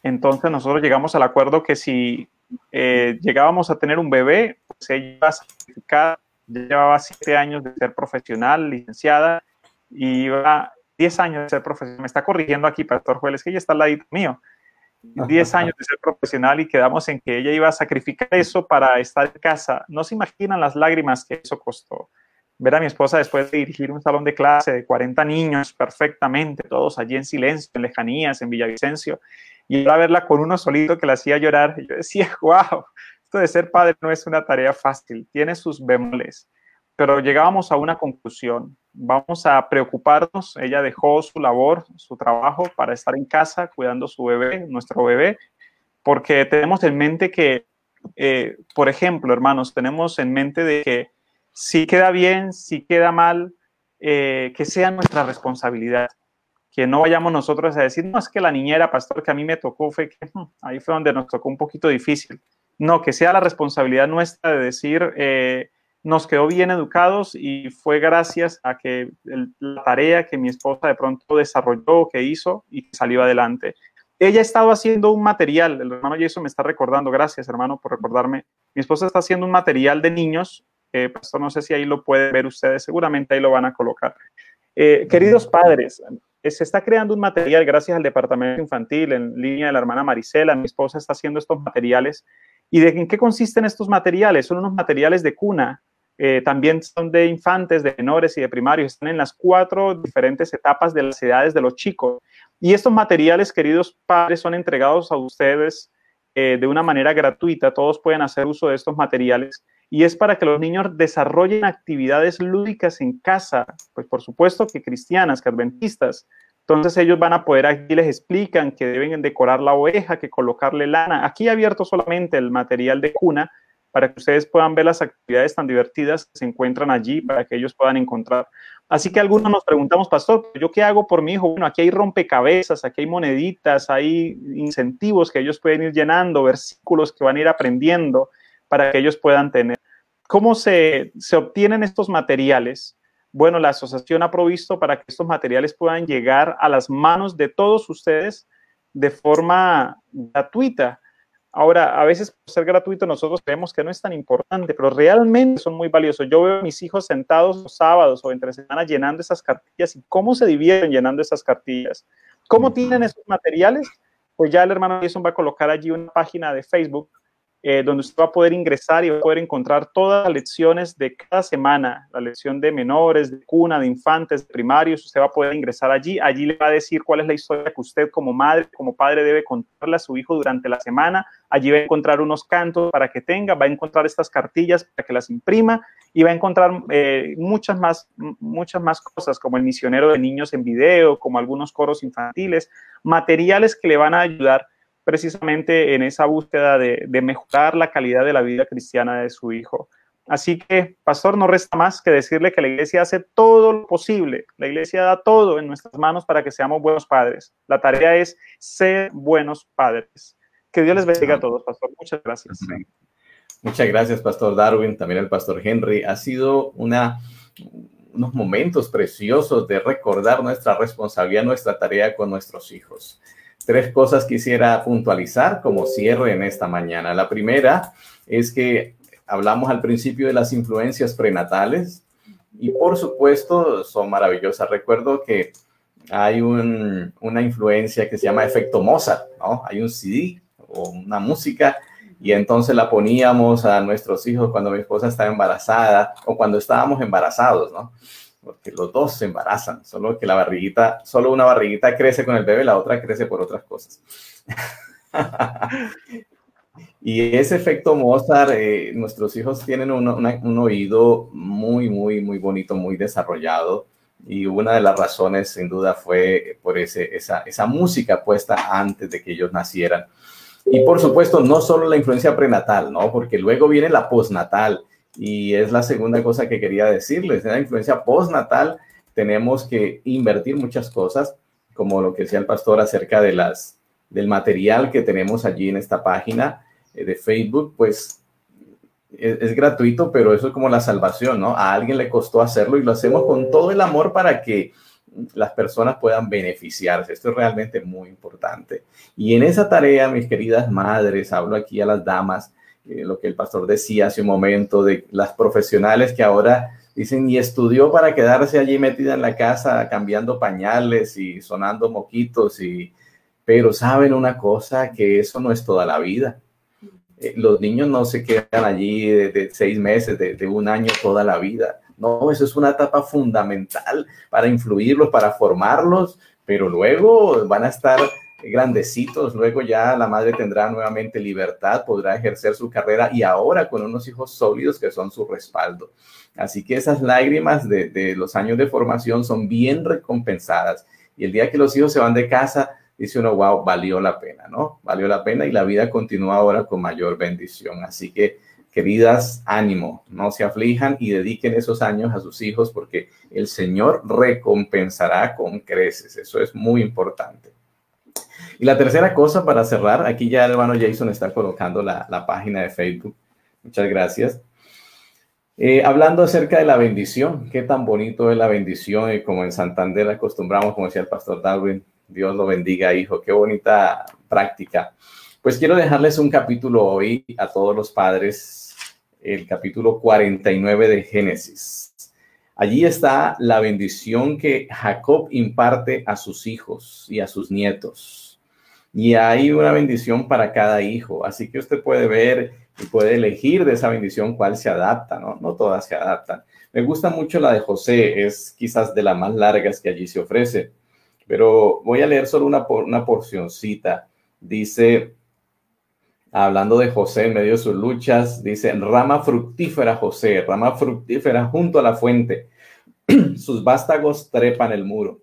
entonces nosotros llegamos al acuerdo que si eh, llegábamos a tener un bebé, pues ella iba a certificar, llevaba siete años de ser profesional, licenciada, y iba diez años de ser profesional. Me está corrigiendo aquí, Pastor Joel, es que ella está al ladito mío. Diez años de ser profesional y quedamos en que ella iba a sacrificar eso para estar en casa. No se imaginan las lágrimas que eso costó. Ver a mi esposa después de dirigir un salón de clase de 40 niños perfectamente, todos allí en silencio, en lejanías, en Villavicencio, y ahora verla con uno solito que la hacía llorar, yo decía, wow, esto de ser padre no es una tarea fácil, tiene sus bemoles, pero llegábamos a una conclusión, vamos a preocuparnos, ella dejó su labor, su trabajo para estar en casa cuidando su bebé, nuestro bebé, porque tenemos en mente que, eh, por ejemplo, hermanos, tenemos en mente de que si queda bien, si queda mal, eh, que sea nuestra responsabilidad que no vayamos nosotros a decir, no, es que la niñera, pastor, que a mí me tocó, fue hmm, ahí fue donde nos tocó un poquito difícil. No, que sea la responsabilidad nuestra de decir, eh, nos quedó bien educados y fue gracias a que la tarea que mi esposa de pronto desarrolló, que hizo y salió adelante. Ella ha estado haciendo un material, el hermano Jason me está recordando, gracias hermano por recordarme, mi esposa está haciendo un material de niños, eh, pastor, no sé si ahí lo pueden ver ustedes, seguramente ahí lo van a colocar. Eh, queridos padres, se está creando un material gracias al departamento infantil en línea de la hermana Marisela. Mi esposa está haciendo estos materiales. ¿Y de en qué consisten estos materiales? Son unos materiales de cuna. Eh, también son de infantes, de menores y de primarios. Están en las cuatro diferentes etapas de las edades de los chicos. Y estos materiales, queridos padres, son entregados a ustedes eh, de una manera gratuita. Todos pueden hacer uso de estos materiales y es para que los niños desarrollen actividades lúdicas en casa, pues por supuesto que cristianas, que adventistas. Entonces ellos van a poder, aquí les explican que deben decorar la oveja, que colocarle lana. Aquí abierto solamente el material de cuna para que ustedes puedan ver las actividades tan divertidas que se encuentran allí, para que ellos puedan encontrar. Así que algunos nos preguntamos, pastor, ¿yo qué hago por mi hijo? Bueno, aquí hay rompecabezas, aquí hay moneditas, hay incentivos que ellos pueden ir llenando, versículos que van a ir aprendiendo para que ellos puedan tener. ¿Cómo se, obtienen estos materiales? bueno, la asociación ha provisto para que estos materiales puedan llegar a las manos de todos ustedes de forma gratuita. Ahora, a veces por ser gratuito nosotros creemos que no es tan importante, pero realmente son muy valiosos. Yo veo a mis hijos sentados los sábados o entre semanas llenando esas cartillas y cómo se divierten llenando esas cartillas. ¿Cómo tienen esos materiales? Pues ya el hermano Jason va a colocar allí una página de Facebook eh, donde usted va a poder ingresar y va a poder encontrar todas las lecciones de cada semana, la lección de menores, de cuna, de infantes, de primarios, usted va a poder ingresar allí, allí le va a decir cuál es la historia que usted como madre, como padre debe contarle a su hijo durante la semana, allí va a encontrar unos cantos para que tenga, va a encontrar estas cartillas para que las imprima y va a encontrar eh, muchas, más, muchas más cosas como el misionero de niños en video, como algunos coros infantiles, materiales que le van a ayudar precisamente en esa búsqueda de, mejorar la calidad de la vida cristiana de su hijo. Así que, pastor, no resta más que decirle que la iglesia hace todo lo posible. La iglesia da todo en nuestras manos para que seamos buenos padres. La tarea es ser buenos padres. Que Dios les bendiga a todos, pastor. Muchas gracias. Muchas gracias, pastor Darwin, también el pastor Henry. Ha sido una, unos momentos preciosos de recordar nuestra responsabilidad, nuestra tarea con nuestros hijos tres cosas quisiera puntualizar como cierre en esta mañana. La primera es que hablamos al principio de las influencias prenatales y por supuesto son maravillosas. Recuerdo que hay una influencia que se llama efecto Mozart, ¿no? Hay un CD o una música y entonces la poníamos a nuestros hijos cuando mi esposa estaba embarazada o cuando estábamos embarazados, ¿no? Porque los dos se embarazan, solo que la barriguita, solo una barriguita crece con el bebé, la otra crece por otras cosas. y ese efecto Mozart, eh, nuestros hijos tienen un, oído muy, muy, muy bonito, muy desarrollado. Y una de las razones, sin duda, fue por ese, esa, esa música puesta antes de que ellos nacieran. Y por supuesto, no solo la influencia prenatal, ¿no? Porque luego viene la postnatal y es la segunda cosa que quería decirles. En la influencia postnatal tenemos que invertir muchas cosas, como lo que decía el pastor acerca de las, del material que tenemos allí en esta página eh, de Facebook, pues es, gratuito, pero eso es como la salvación, ¿no? A alguien le costó hacerlo y lo hacemos con todo el amor para que las personas puedan beneficiarse. Esto es realmente muy importante. Y en esa tarea, mis queridas madres, hablo aquí a las damas, eh, lo que el pastor decía hace un momento, de las profesionales que ahora dicen y estudió para quedarse allí metida en la casa cambiando pañales y sonando moquitos y pero saben una cosa que eso no es toda la vida. Eh, los niños no se quedan allí de, seis meses, de, de, un año toda la vida. No, eso es una etapa fundamental para influirlos, para formarlos, pero luego van a estar grandecitos, luego ya la madre tendrá nuevamente libertad, podrá ejercer su carrera y ahora con unos hijos sólidos que son su respaldo. Así que esas lágrimas de, los años de formación son bien recompensadas y el día que los hijos se van de casa, dice uno, wow, valió la pena, ¿no? Valió la pena y la vida continúa ahora con mayor bendición. Así que, queridas, ánimo, no se aflijan y dediquen esos años a sus hijos porque el Señor recompensará con creces. Eso es muy importante. Y la tercera cosa para cerrar, aquí ya el hermano Jason está colocando la, la página de Facebook. Muchas gracias. Eh, hablando acerca de la bendición, qué tan bonito es la bendición y como en Santander acostumbramos, como decía el pastor Darwin, Dios lo bendiga, hijo, qué bonita práctica. Pues quiero dejarles un capítulo hoy a todos los padres, el capítulo 49 de Génesis. Allí está la bendición que Jacob imparte a sus hijos y a sus nietos y hay una bendición para cada hijo. Así que usted puede ver y puede elegir de esa bendición cuál se adapta, ¿no? No todas se adaptan. Me gusta mucho la de José, es quizás de las más largas que allí se ofrece, pero voy a leer solo una, una porcioncita. Dice, hablando de José en medio de sus luchas, dice, rama fructífera José, rama fructífera junto a la fuente, sus vástagos trepan el muro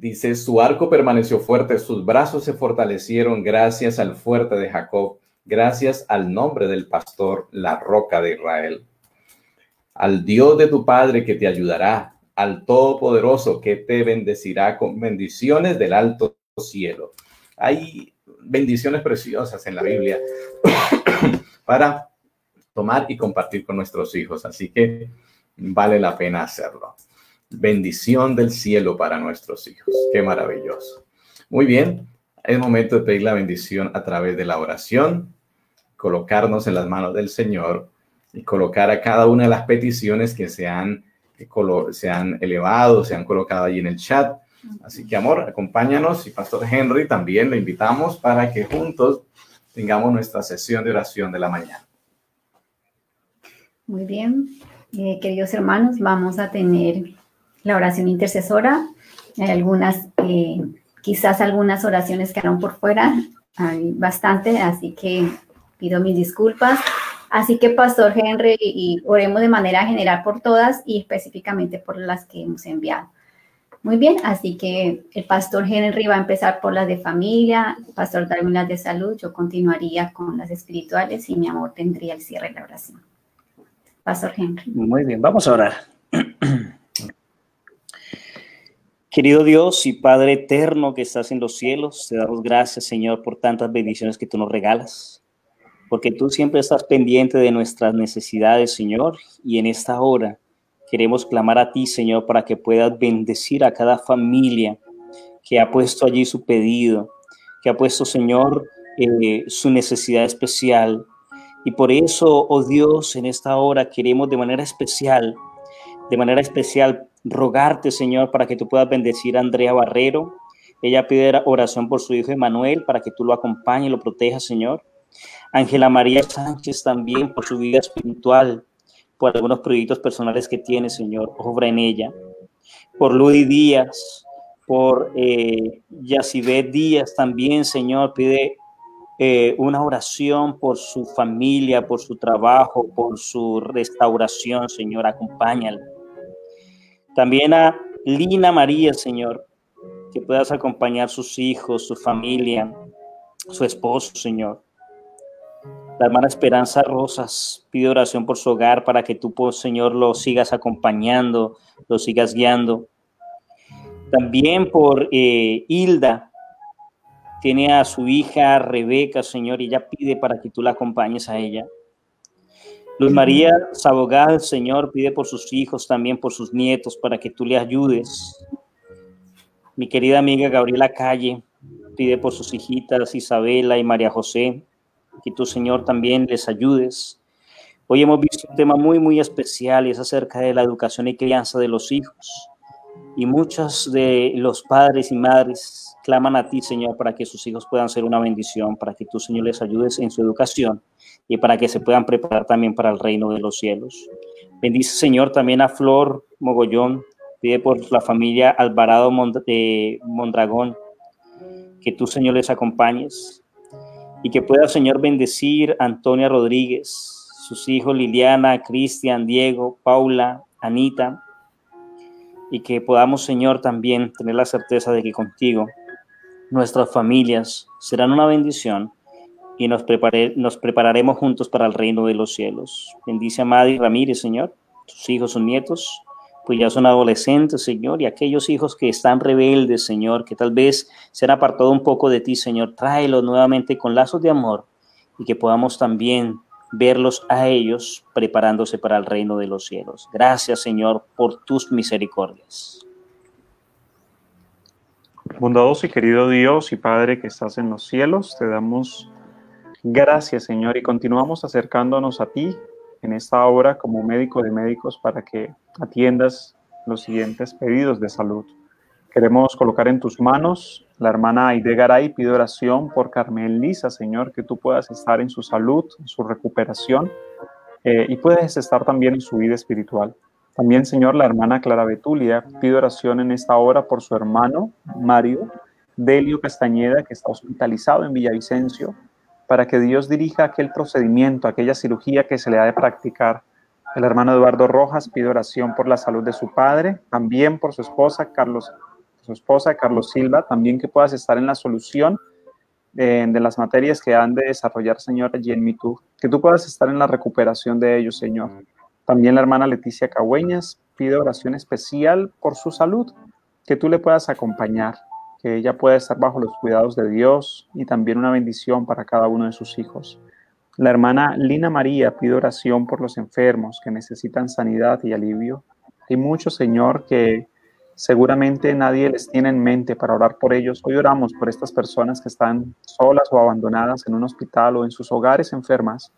Dice, su arco permaneció fuerte, sus brazos se fortalecieron gracias al fuerte de Jacob, gracias al nombre del pastor, la roca de Israel. Al Dios de tu Padre que te ayudará, al Todopoderoso que te bendecirá con bendiciones del alto cielo. Hay bendiciones preciosas en la Biblia para tomar y compartir con nuestros hijos. Así que vale la pena hacerlo. Bendición del cielo para nuestros hijos. Qué maravilloso. Muy bien, es momento de pedir la bendición a través de la oración, colocarnos en las manos del Señor y colocar a cada una de las peticiones que se han, se han elevado, se han colocado ahí en el chat. Así que, amor, acompáñanos y Pastor Henry también lo invitamos para que juntos tengamos nuestra sesión de oración de la mañana. Muy bien, eh, queridos hermanos, vamos a tener la oración intercesora. Hay algunas, eh, quizás algunas oraciones quedaron por fuera, hay bastante, así que pido mis disculpas. Así que, Pastor Henry, y oremos de manera general por todas y específicamente por las que hemos enviado. Muy bien, así que el Pastor Henry va a empezar por las de familia, el Pastor Darwin las de salud, yo continuaría con las espirituales y mi amor tendría el cierre de la oración. Pastor Henry. Muy bien, vamos a orar. Querido Dios y Padre eterno que estás en los cielos, te damos gracias, Señor, por tantas bendiciones que tú nos regalas porque tú siempre estás pendiente de nuestras necesidades, Señor, y en esta hora queremos clamar a ti, Señor, para que puedas bendecir a cada familia que ha puesto allí su pedido, que ha puesto, Señor, eh, su necesidad especial. Y por eso, oh Dios, en esta hora queremos de manera especial, de manera especial, rogarte, Señor, para que tú puedas bendecir a Andrea Barrero. Ella pide oración por su hijo Emanuel, para que tú lo acompañes y lo protejas, Señor. Ángela María Sánchez también por su vida espiritual, por algunos proyectos personales que tiene, Señor, obra en ella. Por Ludi Díaz, por eh, Díaz también, Señor, pide eh, una oración por su familia, por su trabajo, por su restauración, Señor, acompáñala. También a Lina María, Señor, que puedas acompañar sus hijos, su familia, su esposo, Señor. La hermana Esperanza Rosas pide oración por su hogar para que tú, pues, Señor, lo sigas acompañando, lo sigas guiando. También por eh, Hilda, tiene a su hija Rebeca, Señor, y ella pide para que tú la acompañes a ella. Luz María Sabogal, Señor, pide por sus hijos, también por sus nietos, para que tú le ayudes. Mi querida amiga Gabriela Calle pide por sus hijitas Isabela y María José que tu Señor también les ayudes. Hoy hemos visto un tema muy, muy especial y es acerca de la educación y crianza de los hijos. Y muchos de los padres y madres claman a ti, Señor, para que sus hijos puedan ser una bendición, para que tú, Señor, les ayudes en su educación y para que se puedan preparar también para el reino de los cielos. Bendice, Señor, también a Flor Mogollón, pide por la familia Alvarado eh, Mondragón, que tú, Señor, les acompañes, y que pueda, Señor, bendecir a Antonia Rodríguez, sus hijos Liliana, Cristian, Diego, Paula, Anita, y que podamos, Señor, también tener la certeza de que contigo nuestras familias serán una bendición y nos, nos prepararemos juntos para el reino de los cielos. Bendice a Madi Ramírez, Señor, sus hijos, sus nietos, pues ya son adolescentes, Señor, y aquellos hijos que están rebeldes, Señor, que tal vez se han apartado un poco de ti, Señor, tráelos nuevamente con lazos de amor y que podamos también verlos a ellos preparándose para el reino de los cielos. Gracias, Señor, por tus misericordias. Bondadoso y querido Dios y Padre que estás en los cielos, te damos gracias, Señor, y continuamos acercándonos a ti en esta hora como médico de médicos para que atiendas los siguientes pedidos de salud. Queremos colocar en tus manos la hermana Aide Garay, pide oración por Carmen Lisa, Señor, que tú puedas estar en su salud, en su recuperación eh, y puedes estar también en su vida espiritual. También, Señor, la hermana Clara Betulia pide oración en esta hora por su hermano Mario Delio Castañeda, que está hospitalizado en Villavicencio para que Dios dirija aquel procedimiento, aquella cirugía que se le ha de practicar. El hermano Eduardo Rojas pide oración por la salud de su padre, también por su esposa, Carlos, su esposa, Carlos Silva, también que puedas estar en la solución de, de las materias que han de desarrollar, Señor, allí en que tú puedas estar en la recuperación de ellos, Señor. También la hermana Leticia Cagüeñas pide oración especial por su salud, que tú le puedas acompañar que ella pueda estar bajo los cuidados de Dios y también una bendición para cada uno de sus hijos. La hermana Lina María pide oración por los enfermos que necesitan sanidad y alivio. Hay muchos, Señor, que seguramente nadie les tiene en mente para orar por ellos. Hoy oramos por estas personas que están solas o abandonadas en un hospital o en sus hogares enfermas,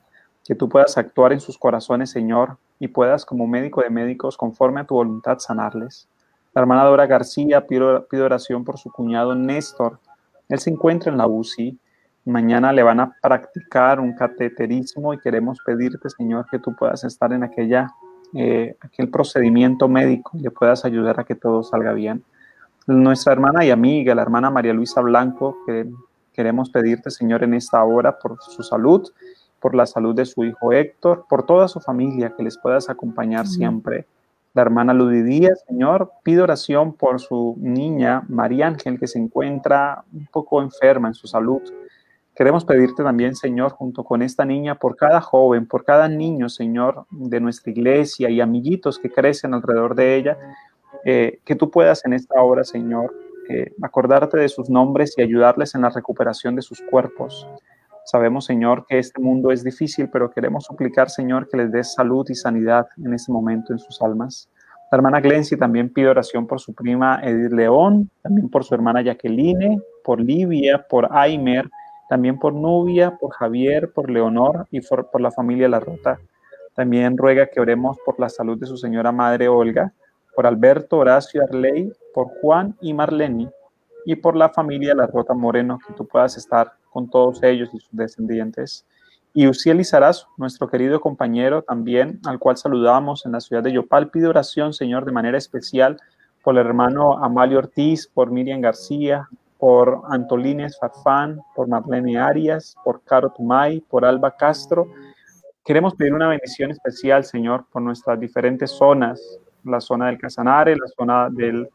que tú puedas actuar en sus corazones, Señor, y puedas como médico de médicos, conforme a tu voluntad, sanarles. La hermana Dora García pide oración por su cuñado Néstor. Él se encuentra en la UCI. Mañana le van a practicar un cateterismo y queremos pedirte, Señor, que tú puedas estar en aquella eh, aquel procedimiento médico y le puedas ayudar a que todo salga bien. Nuestra hermana y amiga, la hermana María Luisa Blanco, que queremos pedirte, Señor, en esta hora por su salud, por la salud de su hijo Héctor, por toda su familia, que les puedas acompañar siempre. La hermana Ludidía, Señor, pide oración por su niña María Ángel, que se encuentra un poco enferma en su salud. Queremos pedirte también, Señor, junto con esta niña, por cada joven, por cada niño, Señor, de nuestra iglesia y amiguitos que crecen alrededor de ella, eh, que tú puedas en esta hora, Señor, eh, acordarte de sus nombres y ayudarles en la recuperación de sus cuerpos. Sabemos, Señor, que este mundo es difícil, pero queremos suplicar, Señor, que les des salud y sanidad en este momento en sus almas. La hermana Glency también pide oración por su prima Edith León, también por su hermana Jacqueline, por Livia, por Aimer, también por Nubia, por Javier, por Leonor y por, la familia La Rota. También ruega que oremos por la salud de su señora madre Olga, por Alberto, Horacio, Arley, por Juan y Marleni, y por la familia La Rota Moreno, que tú puedas estar con todos ellos y sus descendientes. Y Uciel Izarazo, nuestro querido compañero también, al cual saludamos en la ciudad de Yopal, pide oración, Señor, de manera especial por el hermano Amalio Ortiz, por Miriam García, por Antolines Farfán, por Marlene Arias, por Caro Tumay, por Alba Castro. Queremos pedir una bendición especial, Señor, por nuestras diferentes zonas, la zona del Casanare, la zona del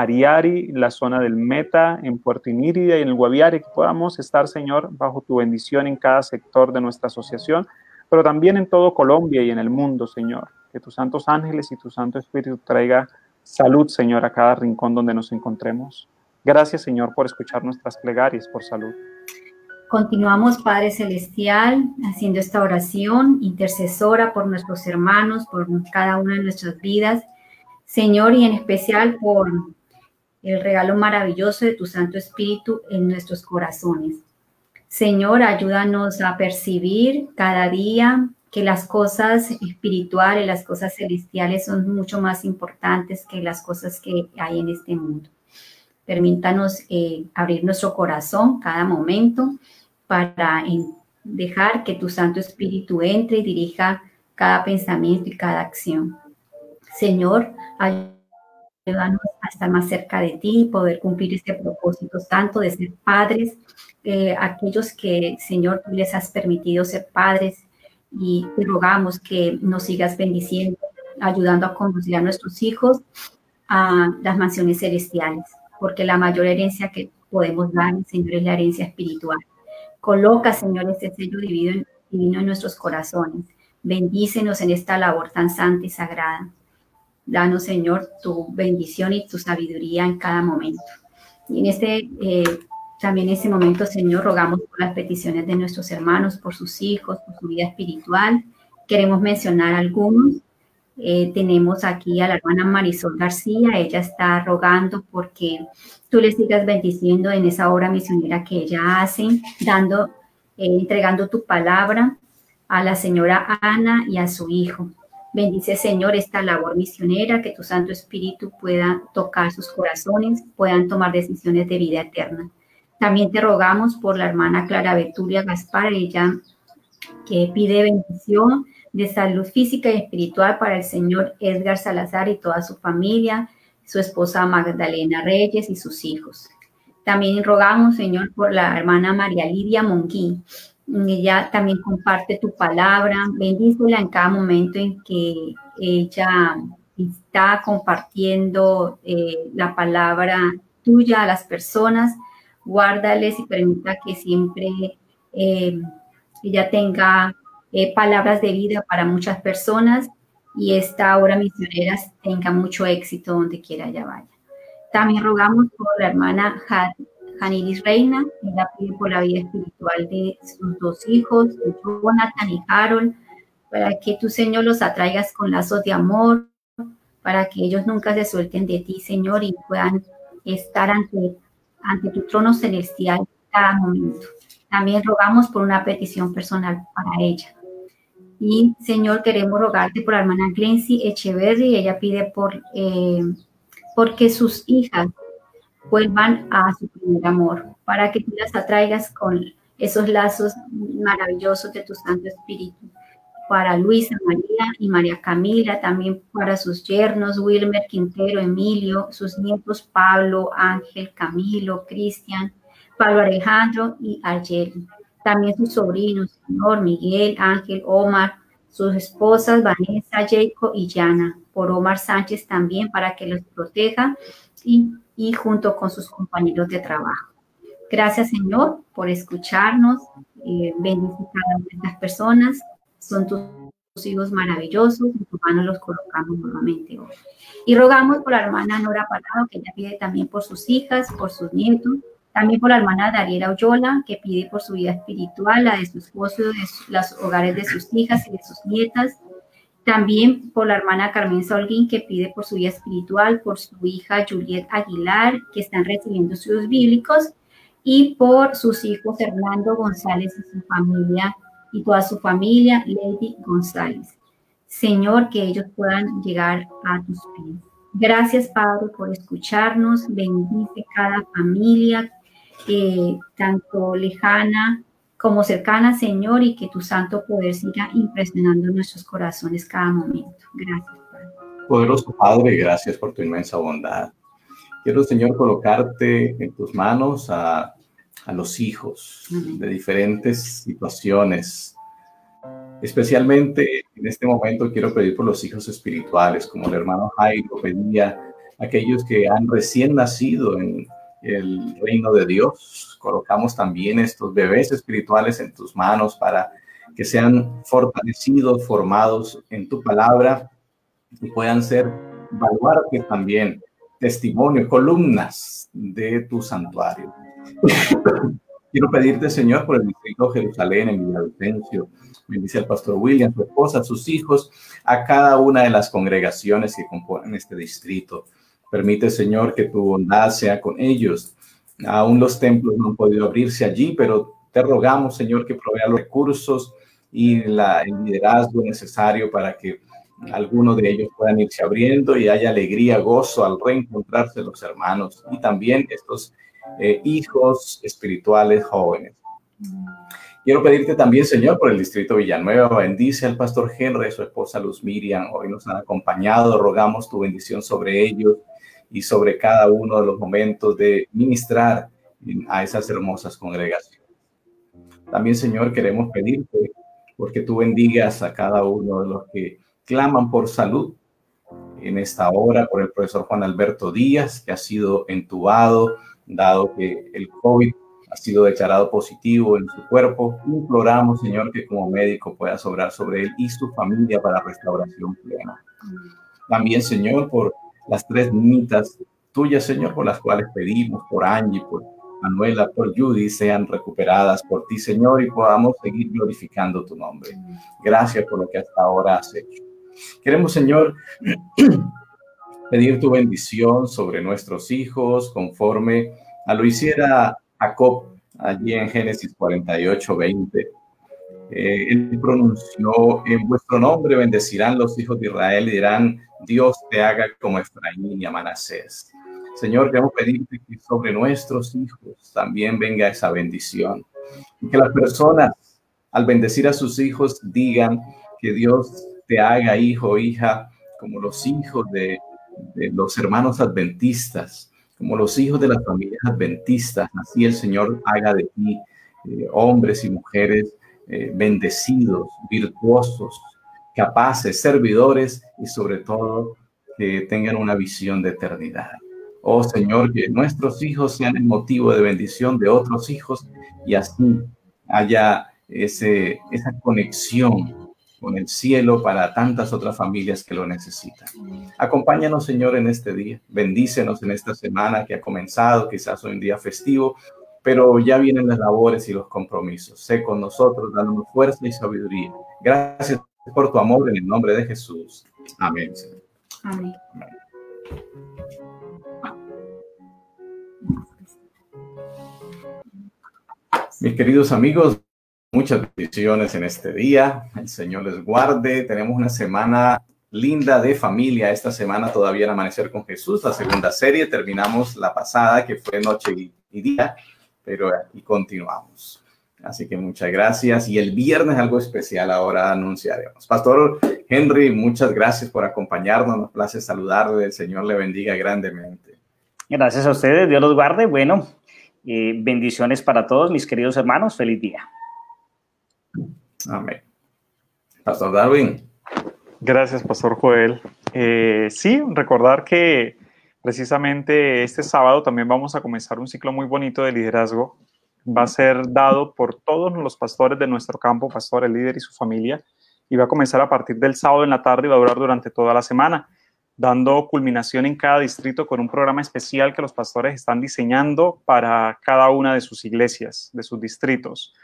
Ariari, la zona del Meta, en Puerto Inírida y en el Guaviare, que podamos estar, Señor, bajo tu bendición en cada sector de nuestra asociación, pero también en todo Colombia y en el mundo, Señor. Que tus santos ángeles y tu Santo Espíritu traiga salud, Señor, a cada rincón donde nos encontremos. Gracias, Señor, por escuchar nuestras plegarias por salud. Continuamos, Padre Celestial, haciendo esta oración intercesora por nuestros hermanos, por cada una de nuestras vidas. Señor, y en especial por el regalo maravilloso de tu Santo Espíritu en nuestros corazones. Señor, ayúdanos a percibir cada día que las cosas espirituales, las cosas celestiales son mucho más importantes que las cosas que hay en este mundo. Permítanos eh, abrir nuestro corazón cada momento para dejar que tu Santo Espíritu entre y dirija cada pensamiento y cada acción. Señor, ayúdanos a estar más cerca de ti y poder cumplir este propósito, tanto de ser padres, eh, aquellos que, Señor, tú les has permitido ser padres y te rogamos que nos sigas bendiciendo, ayudando a conducir a nuestros hijos a las mansiones celestiales porque la mayor herencia que podemos dar, Señor, es la herencia espiritual. Coloca, Señor, este sello divino, divino en nuestros corazones. Bendícenos en esta labor tan santa y sagrada. Danos, Señor, tu bendición y tu sabiduría en cada momento. Y en este, eh, también en este momento, Señor, rogamos por las peticiones de nuestros hermanos, por sus hijos, por su vida espiritual. Queremos mencionar algunos. Eh, tenemos aquí a la hermana Marisol García, ella está rogando porque tú le sigas bendiciendo en esa obra misionera que ella hace, dando, eh, entregando tu palabra a la señora Ana y a su hijo. Bendice, Señor, esta labor misionera, que tu Santo Espíritu pueda tocar sus corazones, puedan tomar decisiones de vida eterna. También te rogamos por la hermana Clara Betulia Gaspar, ella que pide bendición de salud física y espiritual para el señor Edgar Salazar y toda su familia, su esposa Magdalena Reyes y sus hijos. También rogamos, Señor, por la hermana María Lidia Monguí. Ella también comparte tu palabra. Bendícela en cada momento en que ella está compartiendo eh, la palabra tuya a las personas. Guárdales y permita que siempre eh, ella tenga eh, palabras de vida para muchas personas y esta obra misionera tenga mucho éxito donde quiera ella vaya. También rogamos por la hermana Janiris Reina, ella pide por la vida espiritual de sus dos hijos, de Jonathan y Harold, para que tú, Señor, los atraigas con lazos de amor, para que ellos nunca se suelten de ti, Señor, y puedan estar ante, ante tu trono celestial cada momento. También rogamos por una petición personal para ella. Y Señor, queremos rogarte por la hermana Glency Echeverry. Ella pide por eh, porque sus hijas vuelvan a su primer amor, para que tú las atraigas con esos lazos maravillosos de tu Santo Espíritu. Para Luisa, María y María Camila, también para sus yernos, Wilmer, Quintero, Emilio, sus nietos Pablo, Ángel, Camilo, Cristian, Pablo Alejandro y Ayeli. También sus sobrinos, Señor, Miguel, Ángel, Omar, sus esposas Vanessa, Jacob y Yana. Por Omar Sánchez también para que los proteja y, y junto con sus compañeros de trabajo. Gracias, Señor, por escucharnos. Eh, bendice cada una de estas personas. Son tus, hijos maravillosos. En tus manos los colocamos nuevamente hoy. Y rogamos por la hermana Nora Parado, que ella pide también por sus hijas, por sus nietos, también por la hermana Dariela Oyola, que pide por su vida espiritual, la de su esposo, de los hogares de sus hijas y de sus nietas. También por la hermana Carmen Solguín, que pide por su vida espiritual, por su hija Juliet Aguilar, que están recibiendo estudios bíblicos, y por sus hijos Hernando González y su familia, y toda su familia, Lady González. Señor, que ellos puedan llegar a tus pies. Gracias, Padre, por escucharnos. Bendice cada familia, eh, tanto lejana como cercana, Señor, y que tu santo poder siga impresionando nuestros corazones cada momento. Gracias, Padre. Poderoso Padre, gracias por tu inmensa bondad. Quiero, Señor, colocarte en tus manos a, a los hijos de diferentes situaciones. Especialmente en este momento quiero pedir por los hijos espirituales, como el hermano Jairo pedía, aquellos que han recién nacido en el reino de Dios. Colocamos también estos bebés espirituales en tus manos para que sean fortalecidos, formados en tu palabra y puedan ser baluarte también, testimonio, columnas de tu santuario. Quiero pedirte, Señor, por el distrito de Jerusalén, en Villavicencio. Bendice al pastor William, su esposa, sus hijos, a cada una de las congregaciones que componen este distrito. Permite, Señor, que tu bondad sea con ellos. Aún los templos no han podido abrirse allí, pero te rogamos, Señor, que provea los recursos y la, el liderazgo necesario para que algunos de ellos puedan irse abriendo y haya alegría, gozo al reencontrarse los hermanos y también estos eh, hijos espirituales jóvenes. Quiero pedirte también, Señor, por el distrito Villanueva, bendice al pastor Henry, su esposa Luz Miriam, hoy nos han acompañado, rogamos tu bendición sobre ellos y sobre cada uno de los momentos de ministrar a esas hermosas congregaciones. También, Señor, queremos pedirte porque tú bendigas a cada uno de los que claman por salud en esta hora, por el profesor Juan Alberto Díaz, que ha sido entubado, dado que el COVID ha sido declarado positivo en su cuerpo. Imploramos, Señor, que como médico pueda sobrar sobre él y su familia para restauración plena. También, Señor, por las tres niñitas tuyas, Señor, por las cuales pedimos, por Angie, por Manuela, por Judy, sean recuperadas por ti, Señor, y podamos seguir glorificando tu nombre. Gracias por lo que hasta ahora has hecho. Queremos, Señor, pedir tu bendición sobre nuestros hijos, conforme a lo hiciera Jacob allí en Génesis 48, 20. Eh, él pronunció, en vuestro nombre bendecirán los hijos de Israel y dirán, Dios te haga como Efraín y a Manasés. Señor, queremos pedirte que sobre nuestros hijos también venga esa bendición. Y que las personas, al bendecir a sus hijos, digan que Dios te haga hijo o hija como los hijos de, los hermanos adventistas, como los hijos de las familias adventistas. Así el Señor haga de ti eh, hombres y mujeres eh, bendecidos, virtuosos, capaces, servidores y sobre todo que tengan una visión de eternidad. Oh Señor, que nuestros hijos sean el motivo de bendición de otros hijos y así haya ese, esa conexión con el cielo para tantas otras familias que lo necesitan. Acompáñanos, Señor, en este día. Bendícenos en esta semana que ha comenzado, quizás hoy un día festivo, pero ya vienen las labores y los compromisos. Sé con nosotros, dándonos fuerza y sabiduría. Gracias por tu amor en el nombre de Jesús. Amén. Amén. Mis queridos amigos, muchas bendiciones en este día. El Señor les guarde. Tenemos una semana linda de familia. Esta semana todavía en Amanecer con Jesús, la segunda serie. Terminamos la pasada, que fue noche y día, pero aquí continuamos. Así que muchas gracias. Y el viernes algo especial ahora anunciaremos. Pastor Henry, muchas gracias por acompañarnos. Nos place saludarle. El Señor le bendiga grandemente. Gracias a ustedes. Dios los guarde. Bueno, eh, bendiciones para todos mis queridos hermanos. Feliz día. Amén. Pastor Darwin. Gracias, Pastor Joel. Eh, sí, recordar que precisamente este sábado también vamos a comenzar un ciclo muy bonito de liderazgo. Va a ser dado por todos los pastores de nuestro campo, pastor, el líder y su familia, y va a comenzar a partir del sábado en la tarde y va a durar durante toda la semana dando culminación en cada distrito con un programa especial que los pastores están diseñando para cada una de sus iglesias, de sus distritos.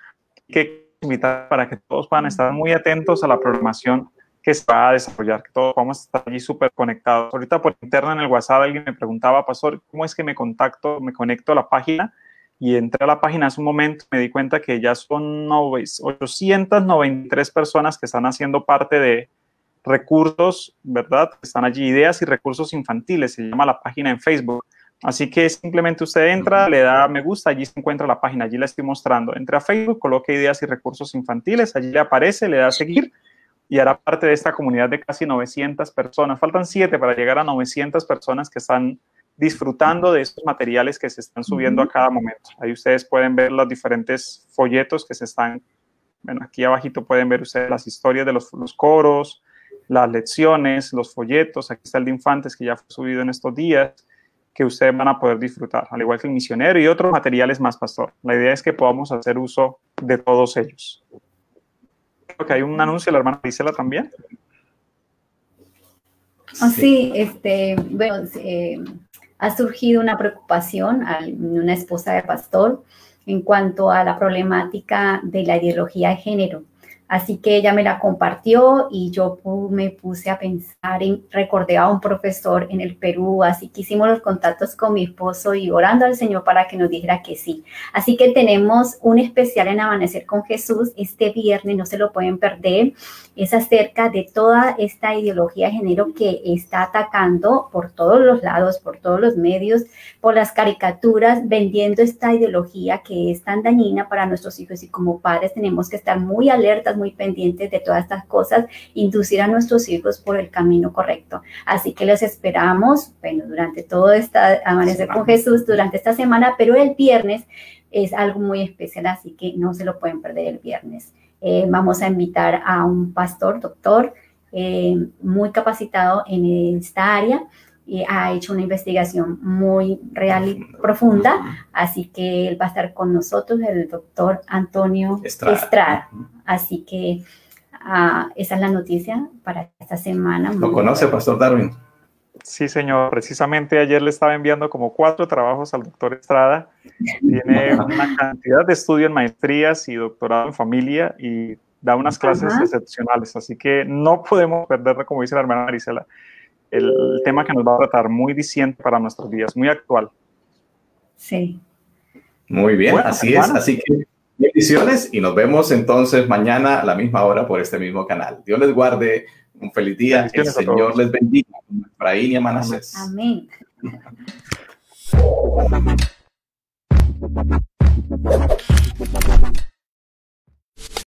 Que invitar para que todos puedan estar muy atentos a la programación que se va a desarrollar, que todos vamos a estar allí súper conectados. Ahorita por interno en el WhatsApp alguien me preguntaba, pastor, ¿cómo es que me contacto, me conecto a la página? Y entré a la página hace un momento, me di cuenta que ya son 893 personas que están haciendo parte de, recursos, ¿verdad? Están allí ideas y recursos infantiles, se llama la página en Facebook. Así que simplemente usted entra, le da me gusta, allí se encuentra la página, allí la estoy mostrando. Entra a Facebook, coloque ideas y recursos infantiles, allí le aparece, le da a seguir y hará parte de esta comunidad de casi 900 personas. Faltan siete para llegar a 900 personas que están disfrutando de estos materiales que se están subiendo a cada momento. Ahí ustedes pueden ver los diferentes folletos que se están, bueno, aquí abajito pueden ver ustedes las historias de los, los coros, las lecciones, los folletos, aquí está el de infantes que ya fue subido en estos días, que ustedes van a poder disfrutar, al igual que el misionero y otros materiales más, pastor. La idea es que podamos hacer uso de todos ellos. Creo que hay un anuncio la hermana Gisela también. Oh, sí, este, bueno, eh, ha surgido una preocupación una esposa de pastor en cuanto a la problemática de la ideología de género. Así que ella me la compartió y yo me puse a pensar en, recordé a un profesor en el Perú, así que hicimos los contactos con mi esposo y orando al Señor para que nos dijera que sí. Así que tenemos un especial en Amanecer con Jesús este viernes, no se lo pueden perder. Es acerca de toda esta ideología de género que está atacando por todos los lados, por todos los medios, por las caricaturas, vendiendo esta ideología que es tan dañina para nuestros hijos y como padres tenemos que estar muy alertas muy pendientes de todas estas cosas, inducir a nuestros hijos por el camino correcto. Así que los esperamos, bueno, durante todo esta Amanecer con Jesús, durante esta semana, pero el viernes es algo muy especial, así que no se lo pueden perder el viernes. Eh, vamos a invitar a un pastor, doctor, eh, muy capacitado en esta área y ha hecho una investigación muy real y profunda, así que él va a estar con nosotros, el doctor Antonio Estrada. Así que uh, esa es la noticia para esta semana. ¿Lo conoce, Pastor Darwin? Sí, señor. Precisamente ayer le estaba enviando como cuatro trabajos al doctor Estrada. Tiene una cantidad de estudio en maestrías y doctorado en familia y da unas clases excepcionales. Así que no podemos perderlo, como dice la hermana Marisela el, tema que nos va a tratar, muy diciente para nuestros días, muy actual. Sí. Muy bien, así es. Así que bendiciones y nos vemos entonces mañana a la misma hora por este mismo canal. Dios les guarde. Un feliz día. El Señor les bendiga. Efraín y Manasés. Amén.